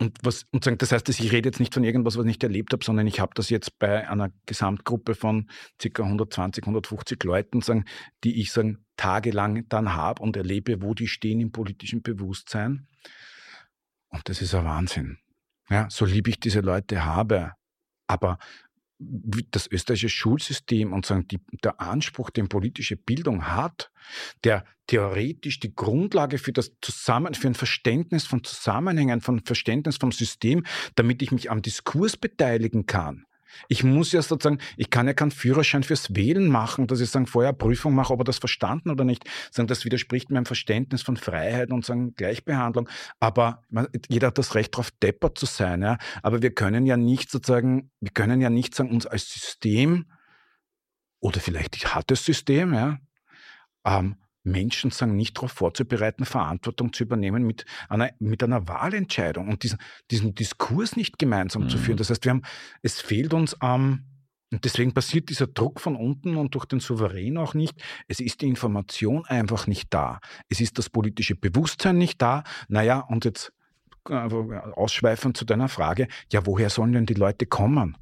und, was, und sagen, das heißt, ich rede jetzt nicht von irgendwas, was ich nicht erlebt habe, sondern ich habe das jetzt bei einer Gesamtgruppe von ca. 120, 150 Leuten, sagen, die ich sagen, tagelang dann habe und erlebe, wo die stehen im politischen Bewusstsein. Und das ist ein Wahnsinn. Ja, so lieb ich diese Leute habe. Aber das österreichische Schulsystem und sagen, die, der Anspruch, den politische Bildung hat, der theoretisch die Grundlage für das Zusammen, für ein Verständnis von Zusammenhängen, von Verständnis vom System, damit ich mich am Diskurs beteiligen kann, ich muss ja sozusagen, ich kann ja keinen Führerschein fürs Wählen machen, dass ich sagen, vorher Prüfung mache, ob er das verstanden oder nicht. Sagen, das widerspricht meinem Verständnis von Freiheit und sagen Gleichbehandlung. Aber jeder hat das Recht darauf, deppert zu sein. Ja? Aber wir können ja nicht sozusagen, wir können ja nicht sagen, uns als System oder vielleicht hat das System, ja, ähm, Menschen sagen, nicht darauf vorzubereiten, Verantwortung zu übernehmen mit einer, mit einer Wahlentscheidung und diesen, diesen Diskurs nicht gemeinsam mhm. zu führen. Mhm. Das heißt, wir haben, es fehlt uns ähm, und deswegen passiert dieser Druck von unten und durch den Souverän auch nicht. Es ist die Information einfach nicht da. Es ist das politische Bewusstsein nicht da. Naja, und jetzt äh, ausschweifend zu deiner Frage, ja, woher sollen denn die Leute kommen?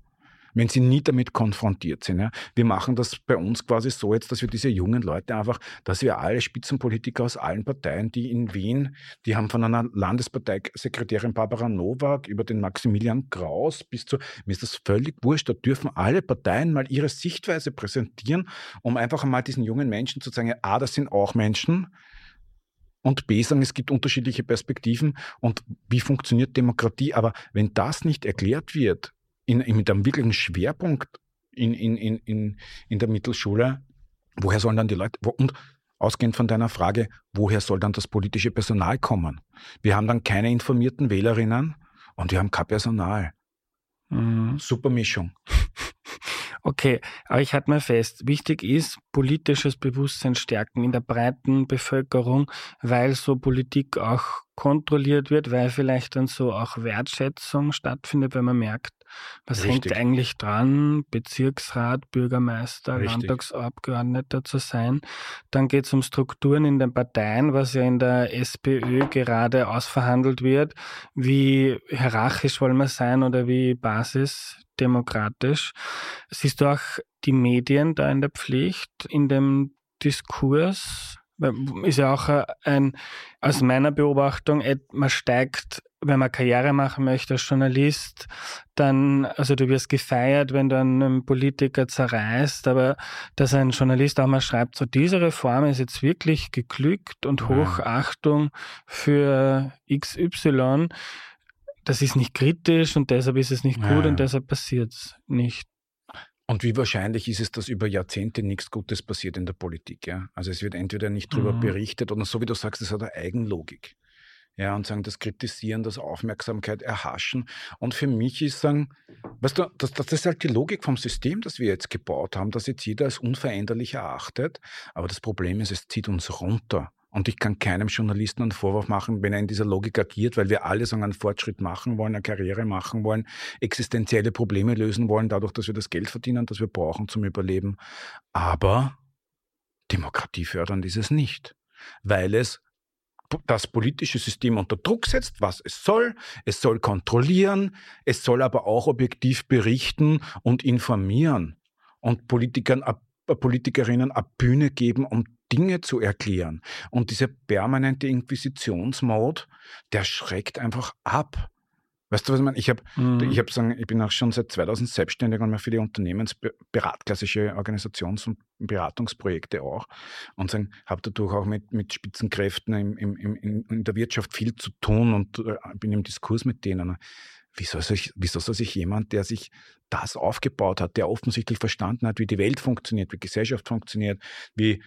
Wenn sie nie damit konfrontiert sind. Ja. Wir machen das bei uns quasi so jetzt, dass wir diese jungen Leute einfach, dass wir alle Spitzenpolitiker aus allen Parteien, die in Wien, die haben von einer Landesparteisekretärin Barbara Nowak über den Maximilian Kraus bis zu, mir ist das völlig wurscht, da dürfen alle Parteien mal ihre Sichtweise präsentieren, um einfach einmal diesen jungen Menschen zu sagen, A, das sind auch Menschen, und B sagen, es gibt unterschiedliche Perspektiven und wie funktioniert Demokratie. Aber wenn das nicht erklärt wird, in, in, mit einem wirklichen Schwerpunkt in, in, in, in, in der Mittelschule, woher sollen dann die Leute, wo, und ausgehend von deiner Frage, woher soll dann das politische Personal kommen? Wir haben dann keine informierten Wählerinnen und wir haben kein Personal. Mhm. Super Mischung. Okay, aber ich halte mal fest, wichtig ist politisches Bewusstsein stärken in der breiten Bevölkerung, weil so Politik auch kontrolliert wird, weil vielleicht dann so auch Wertschätzung stattfindet, wenn man merkt, was Richtig. hängt eigentlich dran, Bezirksrat, Bürgermeister, Richtig. Landtagsabgeordneter zu sein. Dann geht es um Strukturen in den Parteien, was ja in der SPÖ gerade ausverhandelt wird. Wie hierarchisch wollen wir sein oder wie basisdemokratisch. Siehst du auch die Medien da in der Pflicht, in dem Diskurs? ist ja auch ein, aus meiner Beobachtung, man steigt, wenn man Karriere machen möchte als Journalist, dann, also du wirst gefeiert, wenn du einen Politiker zerreißt, aber dass ein Journalist auch mal schreibt, so diese Reform ist jetzt wirklich geglückt und Hochachtung für XY, das ist nicht kritisch und deshalb ist es nicht gut ja. und deshalb passiert es nicht. Und wie wahrscheinlich ist es, dass über Jahrzehnte nichts Gutes passiert in der Politik? Ja? Also es wird entweder nicht darüber mhm. berichtet oder so wie du sagst, es hat eine Eigenlogik. Ja, und sagen, das Kritisieren, das Aufmerksamkeit erhaschen. Und für mich ist sagen, weißt du, das, das ist halt die Logik vom System, das wir jetzt gebaut haben, dass jetzt jeder als unveränderlich erachtet. Aber das Problem ist, es zieht uns runter. Und ich kann keinem Journalisten einen Vorwurf machen, wenn er in dieser Logik agiert, weil wir alle so einen Fortschritt machen wollen, eine Karriere machen wollen, existenzielle Probleme lösen wollen, dadurch, dass wir das Geld verdienen, das wir brauchen zum Überleben. Aber Demokratie fördern ist es nicht, weil es das politische System unter Druck setzt, was es soll. Es soll kontrollieren, es soll aber auch objektiv berichten und informieren und Politikern, Politikerinnen eine Bühne geben, um Dinge zu erklären. Und dieser permanente Inquisitionsmode, der schreckt einfach ab. Weißt du, was ich meine? Ich habe, mhm. ich sagen, ich bin auch schon seit 2000 selbstständig und mir für die Unternehmensberat, klassische Organisations- und Beratungsprojekte auch. Und sagen, habe dadurch auch mit, mit Spitzenkräften im, im, im, in der Wirtschaft viel zu tun und äh, bin im Diskurs mit denen. Wieso soll, sich, wieso soll sich jemand, der sich das aufgebaut hat, der offensichtlich verstanden hat, wie die Welt funktioniert, wie Gesellschaft funktioniert, wie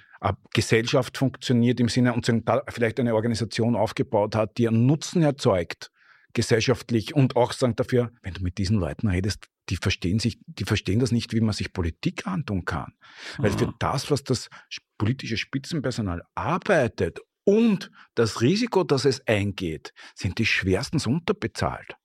Gesellschaft funktioniert im Sinne und vielleicht eine Organisation aufgebaut hat, die einen Nutzen erzeugt, gesellschaftlich und auch sagen dafür, wenn du mit diesen Leuten redest, die verstehen sich, die verstehen das nicht, wie man sich Politik antun kann. Weil für das, was das politische Spitzenpersonal arbeitet und das Risiko, das es eingeht, sind die schwerstens unterbezahlt.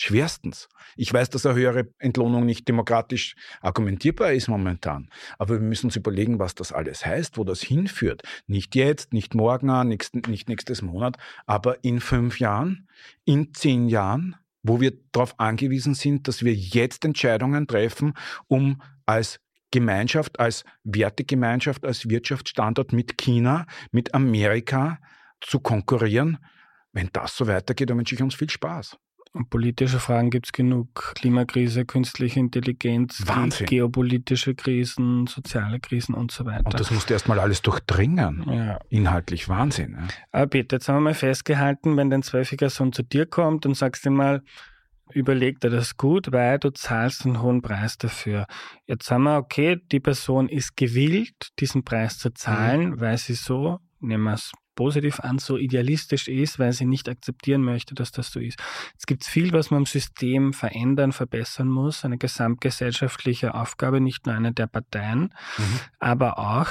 Schwerstens. Ich weiß, dass eine höhere Entlohnung nicht demokratisch argumentierbar ist momentan. Aber wir müssen uns überlegen, was das alles heißt, wo das hinführt. Nicht jetzt, nicht morgen, nicht, nicht nächstes Monat, aber in fünf Jahren, in zehn Jahren, wo wir darauf angewiesen sind, dass wir jetzt Entscheidungen treffen, um als Gemeinschaft, als Wertegemeinschaft, als Wirtschaftsstandort mit China, mit Amerika zu konkurrieren. Wenn das so weitergeht, dann wünsche ich uns viel Spaß. Und politische Fragen gibt es genug. Klimakrise, künstliche Intelligenz, geopolitische Krisen, soziale Krisen und so weiter. Und das musst du erstmal alles durchdringen. Ja. Inhaltlich Wahnsinn. Ja. Aber Peter, jetzt haben wir mal festgehalten, wenn dein zwölfjähriger Sohn zu dir kommt und sagst ihm mal, überleg dir das gut, weil du zahlst einen hohen Preis dafür. Jetzt haben wir, okay, die Person ist gewillt, diesen Preis zu zahlen, mhm. weil sie so, nehmen wir es positiv an, so idealistisch ist, weil sie nicht akzeptieren möchte, dass das so ist. Es gibt viel, was man im System verändern, verbessern muss, eine gesamtgesellschaftliche Aufgabe, nicht nur eine der Parteien, mhm. aber auch.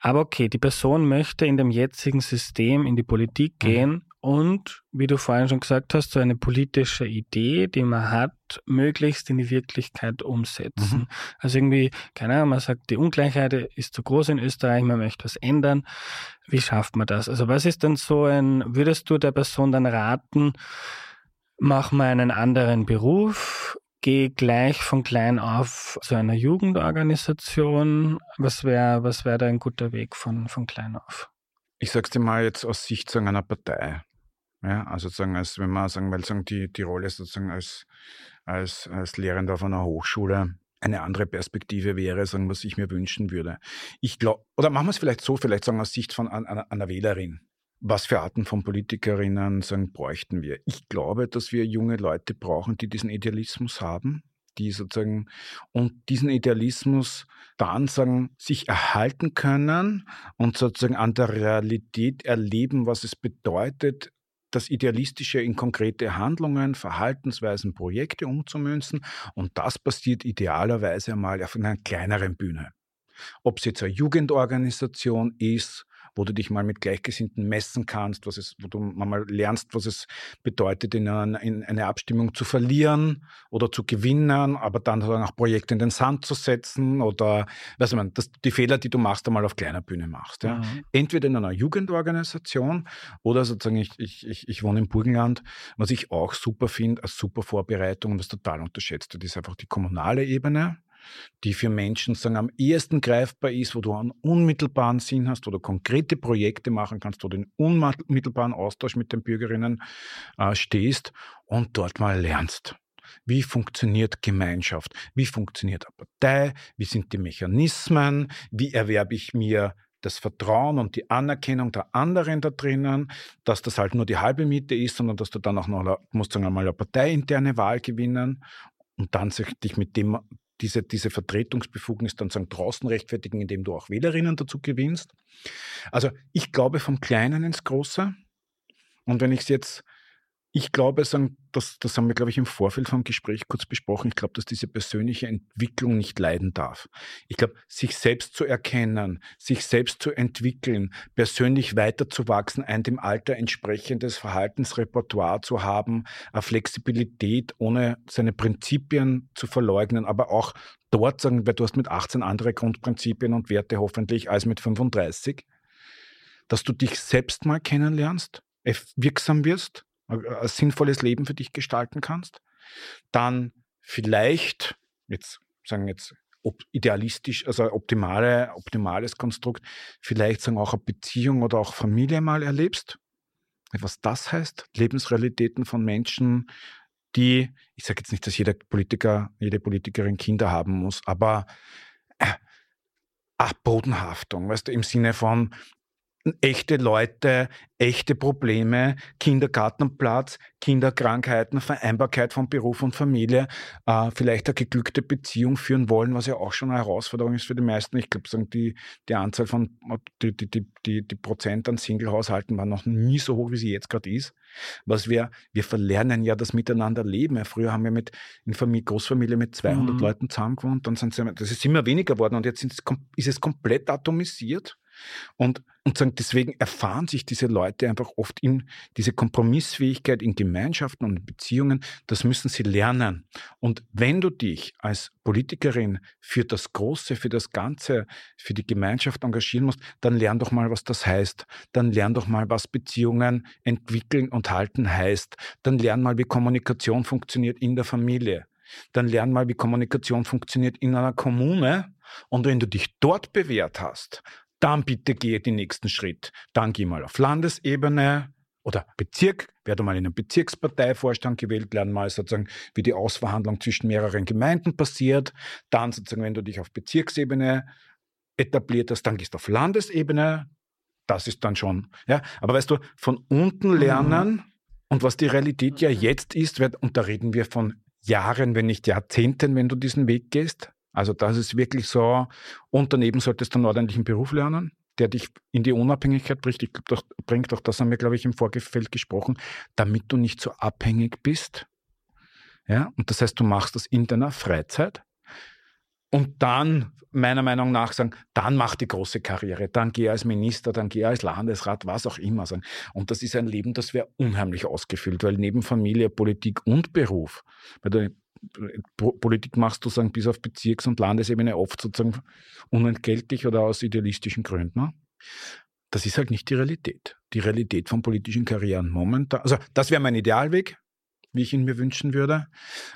Aber okay, die Person möchte in dem jetzigen System in die Politik mhm. Und, wie du vorhin schon gesagt hast, so eine politische Idee, die man hat, möglichst in die Wirklichkeit umsetzen. Mhm. Also irgendwie, keine Ahnung, man sagt, die Ungleichheit ist zu groß in Österreich, man möchte was ändern. Wie schafft man das? Also was ist denn so ein, würdest du der Person dann raten, mach mal einen anderen Beruf, geh gleich von klein auf zu einer Jugendorganisation. Was wäre was wäre da ein guter Weg von, von klein auf? Ich sag's dir mal jetzt aus Sicht einer Partei. Ja, also sozusagen, als wenn man sagen, weil sagen, die, die Rolle sozusagen als, als, als Lehrender auf einer Hochschule eine andere Perspektive wäre, sagen, was ich mir wünschen würde. Ich glaube, oder machen wir es vielleicht so, vielleicht sagen aus Sicht von einer, einer Wählerin. Was für Arten von Politikerinnen sagen, bräuchten wir? Ich glaube, dass wir junge Leute brauchen, die diesen Idealismus haben, die sozusagen und diesen Idealismus dann sagen, sich erhalten können und sozusagen an der Realität erleben, was es bedeutet, das Idealistische in konkrete Handlungen, Verhaltensweisen, Projekte umzumünzen. Und das passiert idealerweise einmal auf einer kleineren Bühne. Ob es jetzt eine Jugendorganisation ist, wo du dich mal mit Gleichgesinnten messen kannst, was es, wo du mal lernst, was es bedeutet, in, eine, in eine Abstimmung zu verlieren oder zu gewinnen, aber dann auch Projekte in den Sand zu setzen oder, weißt du, man, die Fehler, die du machst, einmal auf kleiner Bühne machst. Ja? Mhm. Entweder in einer Jugendorganisation oder sozusagen, ich, ich, ich, ich wohne im Burgenland, was ich auch super finde, als super Vorbereitung und was total unterschätzt wird, ist einfach die kommunale Ebene die für Menschen sagen, am ehesten greifbar ist, wo du einen unmittelbaren Sinn hast, du konkrete Projekte machen kannst, wo du in unmittelbaren Austausch mit den Bürgerinnen äh, stehst und dort mal lernst. Wie funktioniert Gemeinschaft? Wie funktioniert eine Partei? Wie sind die Mechanismen? Wie erwerbe ich mir das Vertrauen und die Anerkennung der anderen da drinnen, dass das halt nur die halbe Miete ist, sondern dass du dann auch noch, musst sagen, einmal eine parteiinterne Wahl gewinnen und dann sich dich mit dem diese, diese Vertretungsbefugnis dann sagen, draußen rechtfertigen, indem du auch Wählerinnen dazu gewinnst. Also ich glaube vom Kleinen ins Große. Und wenn ich es jetzt ich glaube, das, das haben wir, glaube ich, im Vorfeld vom Gespräch kurz besprochen. Ich glaube, dass diese persönliche Entwicklung nicht leiden darf. Ich glaube, sich selbst zu erkennen, sich selbst zu entwickeln, persönlich weiterzuwachsen, ein dem Alter entsprechendes Verhaltensrepertoire zu haben, eine Flexibilität, ohne seine Prinzipien zu verleugnen, aber auch dort sagen, weil du hast mit 18 andere Grundprinzipien und Werte hoffentlich als mit 35, dass du dich selbst mal kennenlernst, wirksam wirst, ein sinnvolles Leben für dich gestalten kannst, dann vielleicht, jetzt sagen jetzt idealistisch, also optimale, optimales Konstrukt, vielleicht sagen auch eine Beziehung oder auch Familie mal erlebst. Was das heißt, Lebensrealitäten von Menschen, die, ich sage jetzt nicht, dass jeder Politiker, jede Politikerin Kinder haben muss, aber äh, Ach, Bodenhaftung, weißt du, im Sinne von, echte Leute, echte Probleme, Kindergartenplatz, Kinderkrankheiten, Vereinbarkeit von Beruf und Familie, äh, vielleicht eine geglückte Beziehung führen wollen, was ja auch schon eine Herausforderung ist für die meisten. Ich glaube, die, die Anzahl von, die, die, die, die, die Prozent an Single-Haushalten war noch nie so hoch, wie sie jetzt gerade ist. Was wir, wir verlernen ja das Miteinander-Leben. früher haben wir mit, in Familie, Großfamilie mit 200 mhm. Leuten zusammen gewohnt, dann sind sie, das ist immer weniger geworden und jetzt ist es komplett atomisiert. Und, und sagen, deswegen erfahren sich diese Leute einfach oft in diese Kompromissfähigkeit in Gemeinschaften und Beziehungen, das müssen sie lernen. Und wenn du dich als Politikerin für das Große, für das Ganze, für die Gemeinschaft engagieren musst, dann lern doch mal, was das heißt. Dann lern doch mal, was Beziehungen entwickeln und halten heißt. Dann lern mal, wie Kommunikation funktioniert in der Familie. Dann lern mal, wie Kommunikation funktioniert in einer Kommune. Und wenn du dich dort bewährt hast, dann bitte gehe den nächsten Schritt. Dann geh mal auf Landesebene oder Bezirk, werde mal in einen Bezirksparteivorstand gewählt, lerne mal sozusagen, wie die Ausverhandlung zwischen mehreren Gemeinden passiert. Dann sozusagen, wenn du dich auf Bezirksebene etabliert hast, dann gehst du auf Landesebene. Das ist dann schon, ja. Aber weißt du, von unten lernen mhm. und was die Realität ja jetzt ist, und da reden wir von Jahren, wenn nicht Jahrzehnten, wenn du diesen Weg gehst, also das ist wirklich so. Und daneben solltest du einen ordentlichen Beruf lernen, der dich in die Unabhängigkeit bringt. Ich glaub, bringt auch das haben wir, glaube ich, im Vorgefeld gesprochen, damit du nicht so abhängig bist. Ja, und das heißt, du machst das in deiner Freizeit. Und dann, meiner Meinung nach, sagen, dann mach die große Karriere, dann geh als Minister, dann geh als Landesrat, was auch immer. Sagen. Und das ist ein Leben, das wäre unheimlich ausgefüllt, weil neben Familie, Politik und Beruf, weil du Politik machst du sagen, bis auf Bezirks- und Landesebene oft sozusagen unentgeltlich oder aus idealistischen Gründen. Ne? Das ist halt nicht die Realität. Die Realität von politischen Karrieren momentan, also das wäre mein Idealweg, wie ich ihn mir wünschen würde.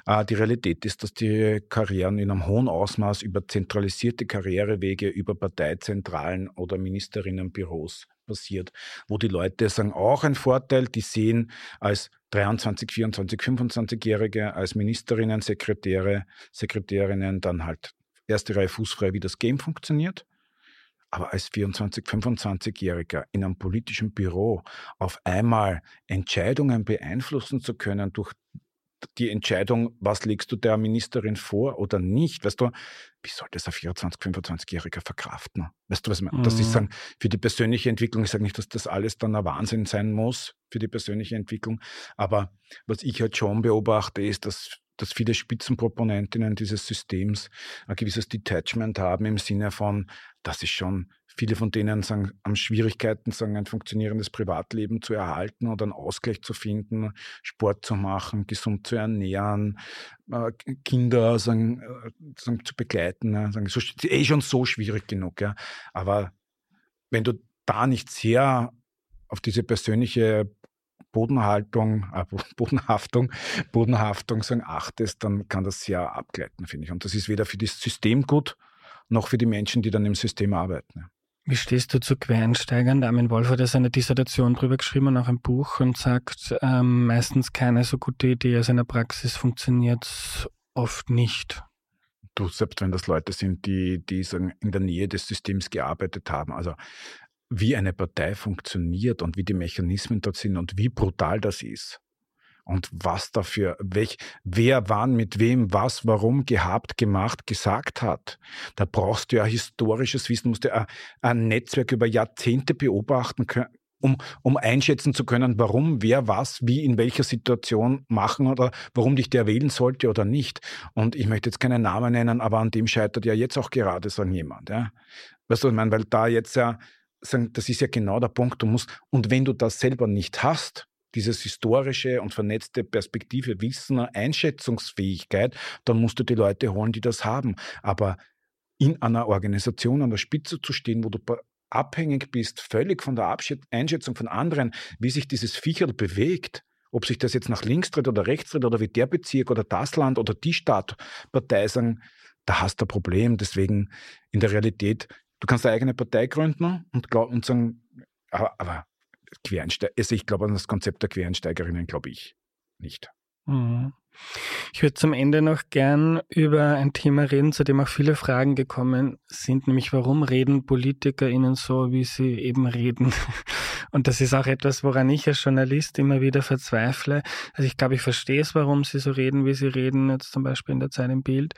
Äh, die Realität ist, dass die Karrieren in einem hohen Ausmaß über zentralisierte Karrierewege, über Parteizentralen oder Ministerinnenbüros passiert, wo die Leute sagen, auch ein Vorteil, die sehen als 23, 24, 25-Jährige, als Ministerinnen, Sekretäre, Sekretärinnen dann halt erste Reihe fußfrei, wie das Game funktioniert. Aber als 24, 25-Jähriger in einem politischen Büro auf einmal Entscheidungen beeinflussen zu können durch die Entscheidung, was legst du der Ministerin vor oder nicht, weißt du, wie soll das ein 24-, 25-Jähriger verkraften? Weißt du, was ich meine? Mhm. Das ist sagen, für die persönliche Entwicklung, ich sage nicht, dass das alles dann ein Wahnsinn sein muss für die persönliche Entwicklung, aber was ich halt schon beobachte, ist, dass dass viele Spitzenproponentinnen dieses Systems ein gewisses Detachment haben im Sinne von, das ist schon Viele von denen sagen, haben Schwierigkeiten, sagen, ein funktionierendes Privatleben zu erhalten oder einen Ausgleich zu finden, Sport zu machen, gesund zu ernähren, äh, Kinder sagen, äh, sagen, zu begleiten. Sagen, so, eh schon so schwierig genug. Ja. Aber wenn du da nicht sehr auf diese persönliche Bodenhaltung, äh, Bodenhaftung, Bodenhaftung sagen, achtest, dann kann das sehr abgleiten, finde ich. Und das ist weder für das System gut, noch für die Menschen, die dann im System arbeiten. Ja. Wie stehst du zu Quereinsteigern? Armin Wolf hat ja seine Dissertation drüber geschrieben und auch ein Buch und sagt, ähm, meistens keine so gute Idee, als in der Praxis funktioniert oft nicht. Du, selbst wenn das Leute sind, die, die sagen, in der Nähe des Systems gearbeitet haben, also wie eine Partei funktioniert und wie die Mechanismen dort sind und wie brutal das ist, und was dafür, welch, wer wann mit wem was, warum gehabt, gemacht, gesagt hat. Da brauchst du ja historisches Wissen, musst du ja ein Netzwerk über Jahrzehnte beobachten können, um, um einschätzen zu können, warum wer was, wie, in welcher Situation machen oder warum dich der wählen sollte oder nicht. Und ich möchte jetzt keinen Namen nennen, aber an dem scheitert ja jetzt auch gerade so jemand. Ja. Weißt du, ich meine, weil da jetzt ja, das ist ja genau der Punkt, du musst, und wenn du das selber nicht hast, dieses historische und vernetzte Perspektive, Wissen, Einschätzungsfähigkeit, dann musst du die Leute holen, die das haben. Aber in einer Organisation an der Spitze zu stehen, wo du abhängig bist, völlig von der Einschätzung von anderen, wie sich dieses Viecherl bewegt, ob sich das jetzt nach links dreht oder rechts dreht oder wie der Bezirk oder das Land oder die Stadtpartei sagen, da hast du ein Problem. Deswegen in der Realität, du kannst eine eigene Partei gründen und, glaub, und sagen, aber, aber Quereinsteiger, also ich glaube an das Konzept der Quereinsteigerinnen, glaube ich nicht. Mhm. Ich würde zum Ende noch gern über ein Thema reden, zu dem auch viele Fragen gekommen sind, nämlich warum reden PolitikerInnen so, wie sie eben reden? Und das ist auch etwas, woran ich als Journalist immer wieder verzweifle. Also ich glaube, ich verstehe es, warum sie so reden, wie sie reden, jetzt zum Beispiel in der Zeit im Bild.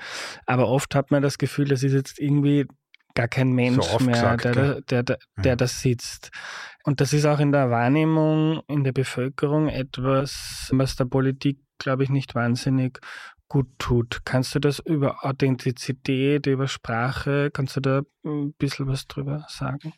Aber oft hat man das Gefühl, das ist jetzt irgendwie gar kein Mensch so mehr, der, der, der, der, ja. da sitzt. Und das ist auch in der Wahrnehmung in der Bevölkerung etwas, was der Politik, glaube ich, nicht wahnsinnig gut tut. Kannst du das über Authentizität, über Sprache, kannst du da ein bisschen was drüber sagen?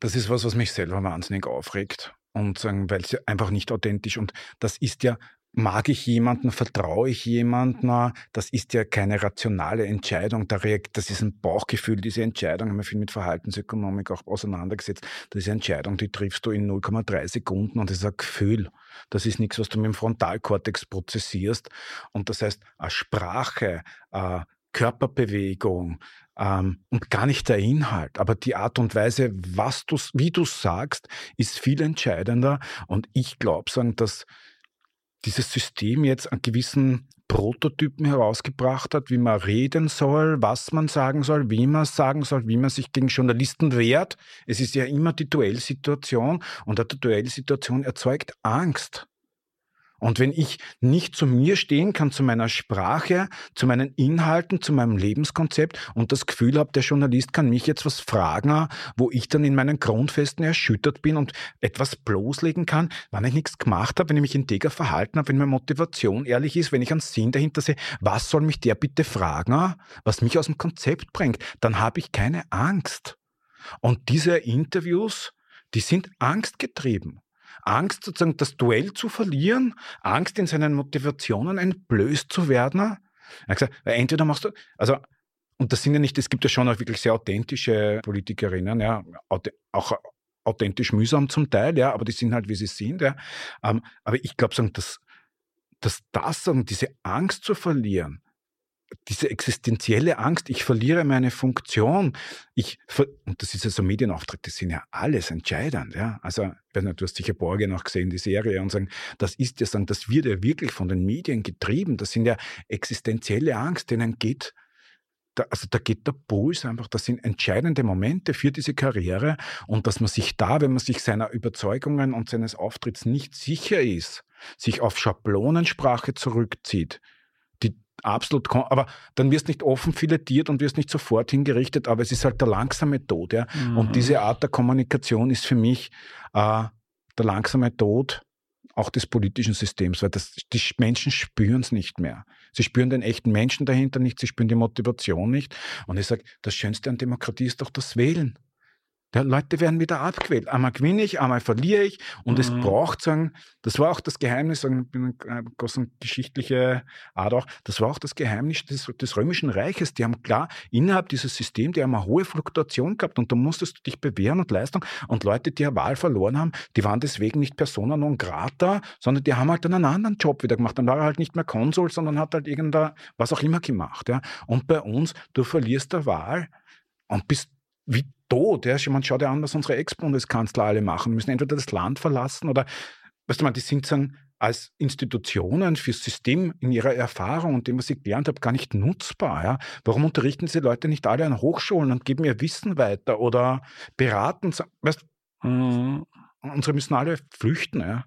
Das ist was, was mich selber wahnsinnig aufregt und sagen, weil es einfach nicht authentisch und das ist ja Mag ich jemanden, vertraue ich jemanden? Das ist ja keine rationale Entscheidung. Das ist ein Bauchgefühl, diese Entscheidung. Haben wir viel mit Verhaltensökonomik auch auseinandergesetzt. Eine Entscheidung, die triffst du in 0,3 Sekunden und das ist ein Gefühl. Das ist nichts, was du mit dem Frontalkortex prozessierst. Und das heißt, eine Sprache, eine Körperbewegung, ähm, und gar nicht der Inhalt, aber die Art und Weise, was du, wie du sagst, ist viel entscheidender. Und ich glaube, sagen, dass dieses System jetzt einen gewissen Prototypen herausgebracht hat, wie man reden soll, was man sagen soll, wie man sagen soll, wie man sich gegen Journalisten wehrt. Es ist ja immer die Duellsituation und eine Duellsituation erzeugt Angst. Und wenn ich nicht zu mir stehen kann, zu meiner Sprache, zu meinen Inhalten, zu meinem Lebenskonzept und das Gefühl habe, der Journalist kann mich jetzt was fragen, wo ich dann in meinen Grundfesten erschüttert bin und etwas bloßlegen kann, wann ich nichts gemacht habe, wenn ich mich integer verhalten habe, wenn meine Motivation ehrlich ist, wenn ich einen Sinn dahinter sehe, was soll mich der bitte fragen, was mich aus dem Konzept bringt, dann habe ich keine Angst. Und diese Interviews, die sind angstgetrieben. Angst, sozusagen das Duell zu verlieren, Angst in seinen Motivationen entblößt zu werden. Er hat gesagt, entweder machst du, also, und das sind ja nicht, es gibt ja schon auch wirklich sehr authentische Politikerinnen, ja, auch authentisch mühsam zum Teil, ja, aber die sind halt, wie sie sind, ja. Ähm, aber ich glaube, dass, dass das, diese Angst zu verlieren, diese existenzielle Angst, ich verliere meine Funktion, ich, und das ist ja so Medienauftrag, das sind ja alles entscheidend, ja. Also, du hast sicher Borge noch gesehen, die Serie, und sagen, das ist ja, sagen, das wird ja wirklich von den Medien getrieben, das sind ja existenzielle Angst, denen geht da, also da geht der Puls einfach, das sind entscheidende Momente für diese Karriere. Und dass man sich da, wenn man sich seiner Überzeugungen und seines Auftritts nicht sicher ist, sich auf Schablonensprache zurückzieht, die absolut, aber dann wirst nicht offen filetiert und wirst nicht sofort hingerichtet, aber es ist halt der langsame Tod, ja. Mhm. Und diese Art der Kommunikation ist für mich äh, der langsame Tod auch des politischen Systems, weil das, die Menschen spüren es nicht mehr. Sie spüren den echten Menschen dahinter nicht, sie spüren die Motivation nicht. Und ich sage, das Schönste an Demokratie ist doch das Wählen. Ja, Leute werden wieder abgewählt. Einmal gewinne ich, einmal verliere ich. Und mhm. es braucht, sagen, das war auch das Geheimnis, sagen, ich bin eine große geschichtliche Art auch, das war auch das Geheimnis des, des Römischen Reiches. Die haben klar innerhalb dieses Systems, die haben eine hohe Fluktuation gehabt und da musstest du dich bewähren und Leistung. Und Leute, die eine Wahl verloren haben, die waren deswegen nicht Persona non grata, sondern die haben halt dann einen anderen Job wieder gemacht. Dann war er halt nicht mehr Konsul, sondern hat halt irgendein, was auch immer gemacht. Ja. Und bei uns, du verlierst der Wahl und bist wie tot. Ja? Man schaut ja an, was unsere Ex-Bundeskanzler alle machen. Müssen entweder das Land verlassen oder, weißt du mal, die sind sagen, als Institutionen fürs System in ihrer Erfahrung und dem, was ich gelernt habe, gar nicht nutzbar. Ja? Warum unterrichten diese Leute nicht alle an Hochschulen und geben ihr Wissen weiter oder beraten? Weißt, mhm. Unsere müssen alle flüchten. Ja?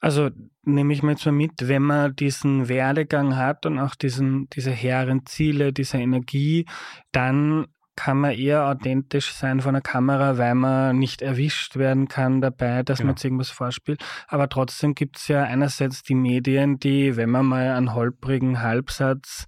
Also nehme ich mir jetzt mal mit, wenn man diesen Werdegang hat und auch diesen, diese hehren Ziele, diese Energie, dann kann man eher authentisch sein von der Kamera, weil man nicht erwischt werden kann dabei, dass genau. man jetzt irgendwas vorspielt. Aber trotzdem gibt es ja einerseits die Medien, die, wenn man mal einen holprigen Halbsatz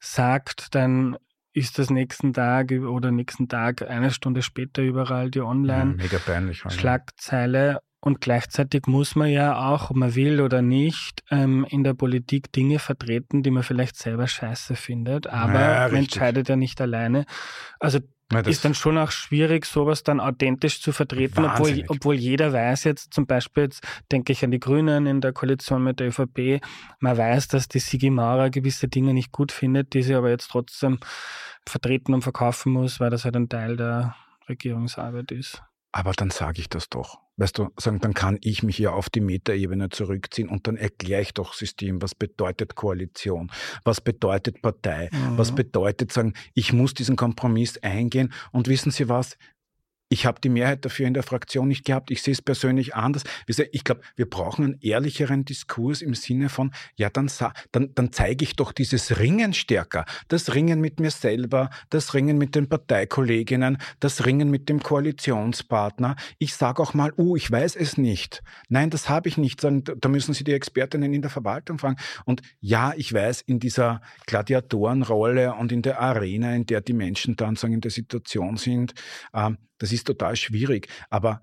sagt, dann ist das nächsten Tag oder nächsten Tag eine Stunde später überall die Online-Schlagzeile. Und gleichzeitig muss man ja auch, ob man will oder nicht, ähm, in der Politik Dinge vertreten, die man vielleicht selber scheiße findet. Aber ja, man entscheidet ja nicht alleine. Also ja, ist dann schon auch schwierig, sowas dann authentisch zu vertreten, obwohl, obwohl jeder weiß jetzt, zum Beispiel jetzt denke ich an die Grünen in der Koalition mit der ÖVP, man weiß, dass die Sigi Maurer gewisse Dinge nicht gut findet, die sie aber jetzt trotzdem vertreten und verkaufen muss, weil das halt ein Teil der Regierungsarbeit ist. Aber dann sage ich das doch. Weißt du, sagen, dann kann ich mich ja auf die Metaebene zurückziehen und dann erkläre ich doch System, was bedeutet Koalition, was bedeutet Partei, mhm. was bedeutet sagen, ich muss diesen Kompromiss eingehen und wissen Sie was, ich habe die Mehrheit dafür in der Fraktion nicht gehabt. Ich sehe es persönlich anders. Ich glaube, wir brauchen einen ehrlicheren Diskurs im Sinne von, ja, dann, dann, dann zeige ich doch dieses Ringen stärker. Das Ringen mit mir selber, das Ringen mit den Parteikolleginnen, das Ringen mit dem Koalitionspartner. Ich sage auch mal, uh, ich weiß es nicht. Nein, das habe ich nicht. Da müssen Sie die Expertinnen in der Verwaltung fragen. Und ja, ich weiß, in dieser Gladiatorenrolle und in der Arena, in der die Menschen dann sagen, in der Situation sind, ähm, das ist total schwierig. Aber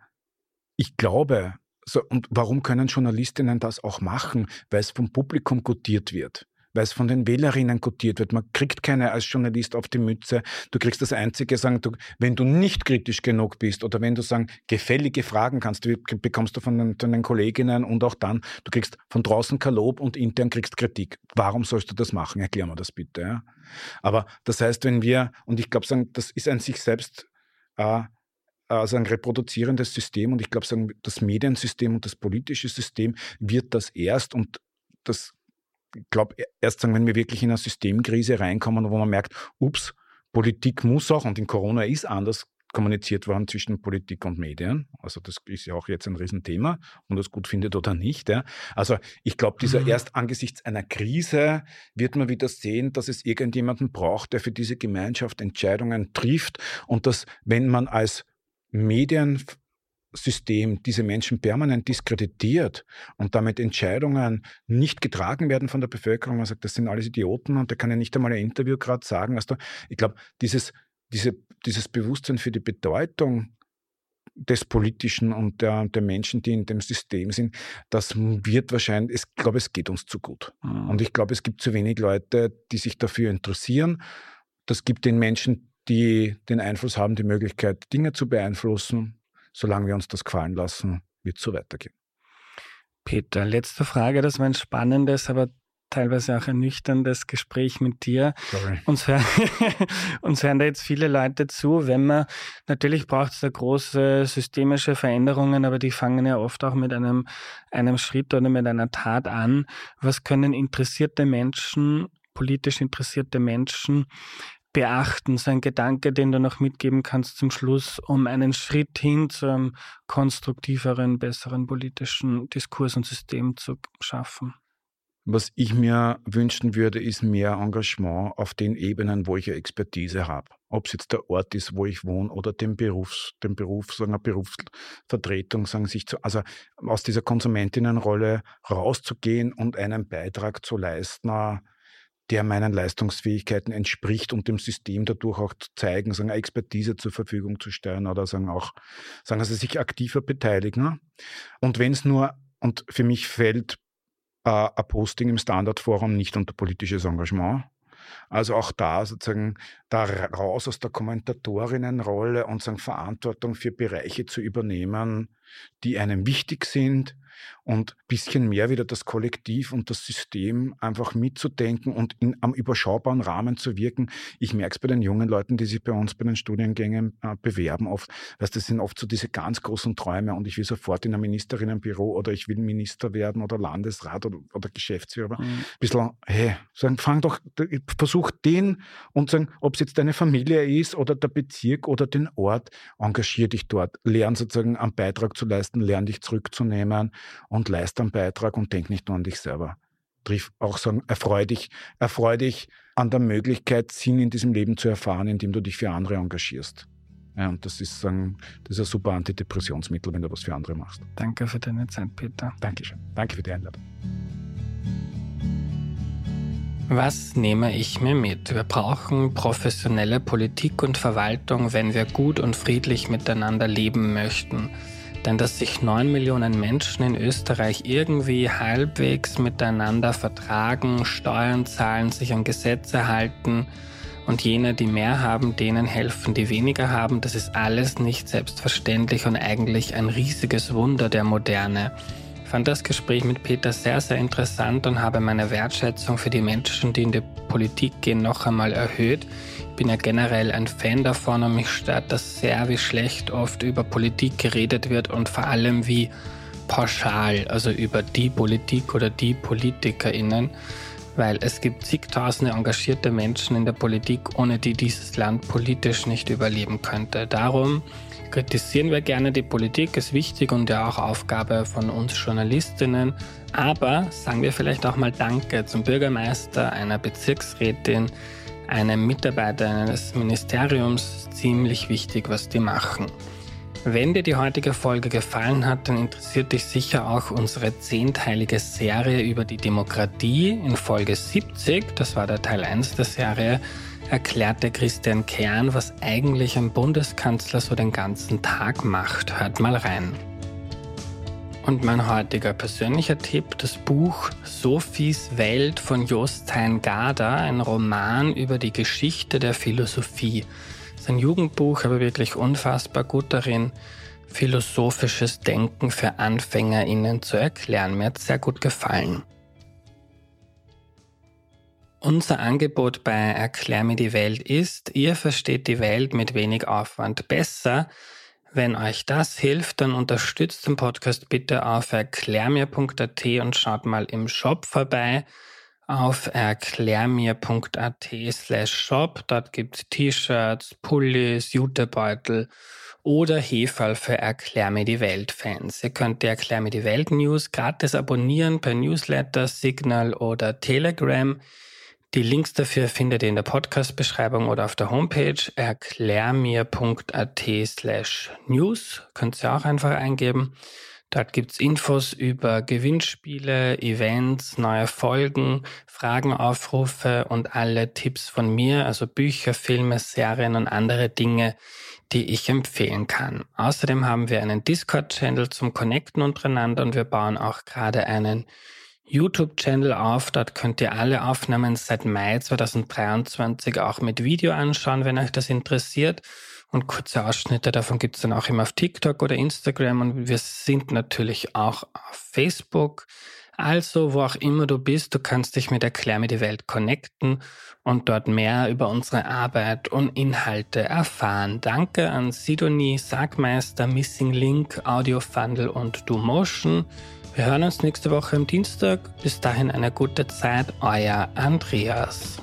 ich glaube, so, und warum können Journalistinnen das auch machen? Weil es vom Publikum gutiert wird weil es von den Wählerinnen gutiert wird. Man kriegt keine als Journalist auf die Mütze. Du kriegst das Einzige, sagen, du, wenn du nicht kritisch genug bist oder wenn du sagen, gefällige Fragen kannst, du, bekommst du von den, von den, Kolleginnen und auch dann, du kriegst von draußen kein Lob und intern kriegst Kritik. Warum sollst du das machen? Erklär mir das bitte. Ja? Aber das heißt, wenn wir, und ich glaube, das ist ein sich selbst äh, also ein reproduzierendes System und ich glaube, das Mediensystem und das politische System wird das erst und das, ich glaube, erst sagen, wenn wir wirklich in eine Systemkrise reinkommen, wo man merkt, ups, Politik muss auch, und in Corona ist anders kommuniziert worden zwischen Politik und Medien. Also das ist ja auch jetzt ein Riesenthema, ob man das gut findet oder nicht. Ja. Also ich glaube, dieser mhm. erst angesichts einer Krise wird man wieder sehen, dass es irgendjemanden braucht, der für diese Gemeinschaft Entscheidungen trifft und dass, wenn man als Mediensystem diese Menschen permanent diskreditiert und damit Entscheidungen nicht getragen werden von der Bevölkerung. Man sagt, das sind alles Idioten und der kann ja nicht einmal ein Interview gerade sagen. Also ich glaube, dieses, diese, dieses Bewusstsein für die Bedeutung des Politischen und der, der Menschen, die in dem System sind, das wird wahrscheinlich, ich glaube, es geht uns zu gut. Mhm. Und ich glaube, es gibt zu wenig Leute, die sich dafür interessieren. Das gibt den Menschen die den Einfluss haben, die Möglichkeit, Dinge zu beeinflussen. Solange wir uns das gefallen lassen, wird es so weitergehen. Peter, letzte Frage, das war ein spannendes, aber teilweise auch ernüchterndes Gespräch mit dir. Sorry. Uns, hören, uns hören da jetzt viele Leute zu, wenn man, natürlich braucht es da große systemische Veränderungen, aber die fangen ja oft auch mit einem, einem Schritt oder mit einer Tat an. Was können interessierte Menschen, politisch interessierte Menschen beachten? So ein Gedanke, den du noch mitgeben kannst zum Schluss, um einen Schritt hin zu einem konstruktiveren, besseren politischen Diskurs und System zu schaffen? Was ich mir wünschen würde, ist mehr Engagement auf den Ebenen, wo ich eine Expertise habe. Ob es jetzt der Ort ist, wo ich wohne oder den Berufs, den Beruf, sagen eine Berufsvertretung, sagen sich zu, also aus dieser Konsumentinnenrolle rauszugehen und einen Beitrag zu leisten, der meinen Leistungsfähigkeiten entspricht und dem System dadurch auch zu zeigen, sagen, Expertise zur Verfügung zu stellen oder sagen auch, sagen, also sich aktiver beteiligen. Und wenn es nur, und für mich fällt äh, ein Posting im Standardforum nicht unter politisches Engagement. Also auch da sozusagen da raus aus der Kommentatorinnenrolle und sagen Verantwortung für Bereiche zu übernehmen, die einem wichtig sind und ein bisschen mehr wieder das Kollektiv und das System einfach mitzudenken und in am überschaubaren Rahmen zu wirken. Ich merke es bei den jungen Leuten, die sich bei uns bei den Studiengängen äh, bewerben, oft, dass das sind oft so diese ganz großen Träume und ich will sofort in ein Ministerinnenbüro oder ich will Minister werden oder Landesrat oder, oder Geschäftsführer. Mhm. Ein bisschen, hey, sagen, fang doch, versuch den und sagen, ob es jetzt deine Familie ist oder der Bezirk oder den Ort, engagier dich dort, lern sozusagen einen Beitrag zu leisten, lern dich zurückzunehmen und leiste einen Beitrag und denk nicht nur an dich selber. Triff auch sagen, erfreu dich, erfreu dich an der Möglichkeit, Sinn in diesem Leben zu erfahren, indem du dich für andere engagierst. Ja, und das ist, sagen, das ist ein super Antidepressionsmittel, wenn du was für andere machst. Danke für deine Zeit, Peter. Dankeschön. Danke für die Einladung. Was nehme ich mir mit? Wir brauchen professionelle Politik und Verwaltung, wenn wir gut und friedlich miteinander leben möchten. Denn dass sich neun Millionen Menschen in Österreich irgendwie halbwegs miteinander vertragen, Steuern zahlen, sich an Gesetze halten und jene, die mehr haben, denen helfen, die weniger haben, das ist alles nicht selbstverständlich und eigentlich ein riesiges Wunder der Moderne. Ich fand das Gespräch mit Peter sehr, sehr interessant und habe meine Wertschätzung für die Menschen, die in die Politik gehen, noch einmal erhöht bin ja generell ein Fan davon und mich stört das sehr, wie schlecht oft über Politik geredet wird und vor allem wie pauschal, also über die Politik oder die PolitikerInnen, weil es gibt zigtausende engagierte Menschen in der Politik, ohne die dieses Land politisch nicht überleben könnte. Darum kritisieren wir gerne die Politik, ist wichtig und ja auch Aufgabe von uns Journalistinnen. Aber sagen wir vielleicht auch mal Danke zum Bürgermeister, einer Bezirksrätin, einem Mitarbeiter eines Ministeriums ziemlich wichtig, was die machen. Wenn dir die heutige Folge gefallen hat, dann interessiert dich sicher auch unsere zehnteilige Serie über die Demokratie. In Folge 70, das war der Teil 1 der Serie, erklärte Christian Kern, was eigentlich ein Bundeskanzler so den ganzen Tag macht. Hört mal rein. Und mein heutiger persönlicher Tipp, das Buch Sophies Welt von Jostein Garda, ein Roman über die Geschichte der Philosophie. Das ist ein Jugendbuch, aber wirklich unfassbar gut darin, philosophisches Denken für AnfängerInnen zu erklären. Mir hat sehr gut gefallen. Unser Angebot bei Erklär mir die Welt ist, ihr versteht die Welt mit wenig Aufwand besser, wenn euch das hilft, dann unterstützt den Podcast bitte auf erklärmir.at und schaut mal im Shop vorbei auf erklärmir.at slash shop. Dort gibt's T-Shirts, Pullis, Jutebeutel oder Hefall für Erklär mir die Welt Fans. Ihr könnt die Erklär mir die Welt News gratis abonnieren per Newsletter, Signal oder Telegram. Die Links dafür findet ihr in der Podcast-Beschreibung oder auf der Homepage erklärmir.at slash news. Könnt ihr auch einfach eingeben. Dort gibt's Infos über Gewinnspiele, Events, neue Folgen, Fragenaufrufe und alle Tipps von mir, also Bücher, Filme, Serien und andere Dinge, die ich empfehlen kann. Außerdem haben wir einen Discord-Channel zum Connecten untereinander und wir bauen auch gerade einen YouTube-Channel auf. Dort könnt ihr alle Aufnahmen seit Mai 2023 auch mit Video anschauen, wenn euch das interessiert. Und kurze Ausschnitte davon gibt es dann auch immer auf TikTok oder Instagram. Und wir sind natürlich auch auf Facebook. Also, wo auch immer du bist, du kannst dich mit Erklär mir die Welt connecten und dort mehr über unsere Arbeit und Inhalte erfahren. Danke an Sidonie, Sagmeister, Missing Link, Audio Fundle und DoMotion. Wir hören uns nächste Woche am Dienstag. Bis dahin eine gute Zeit, euer Andreas.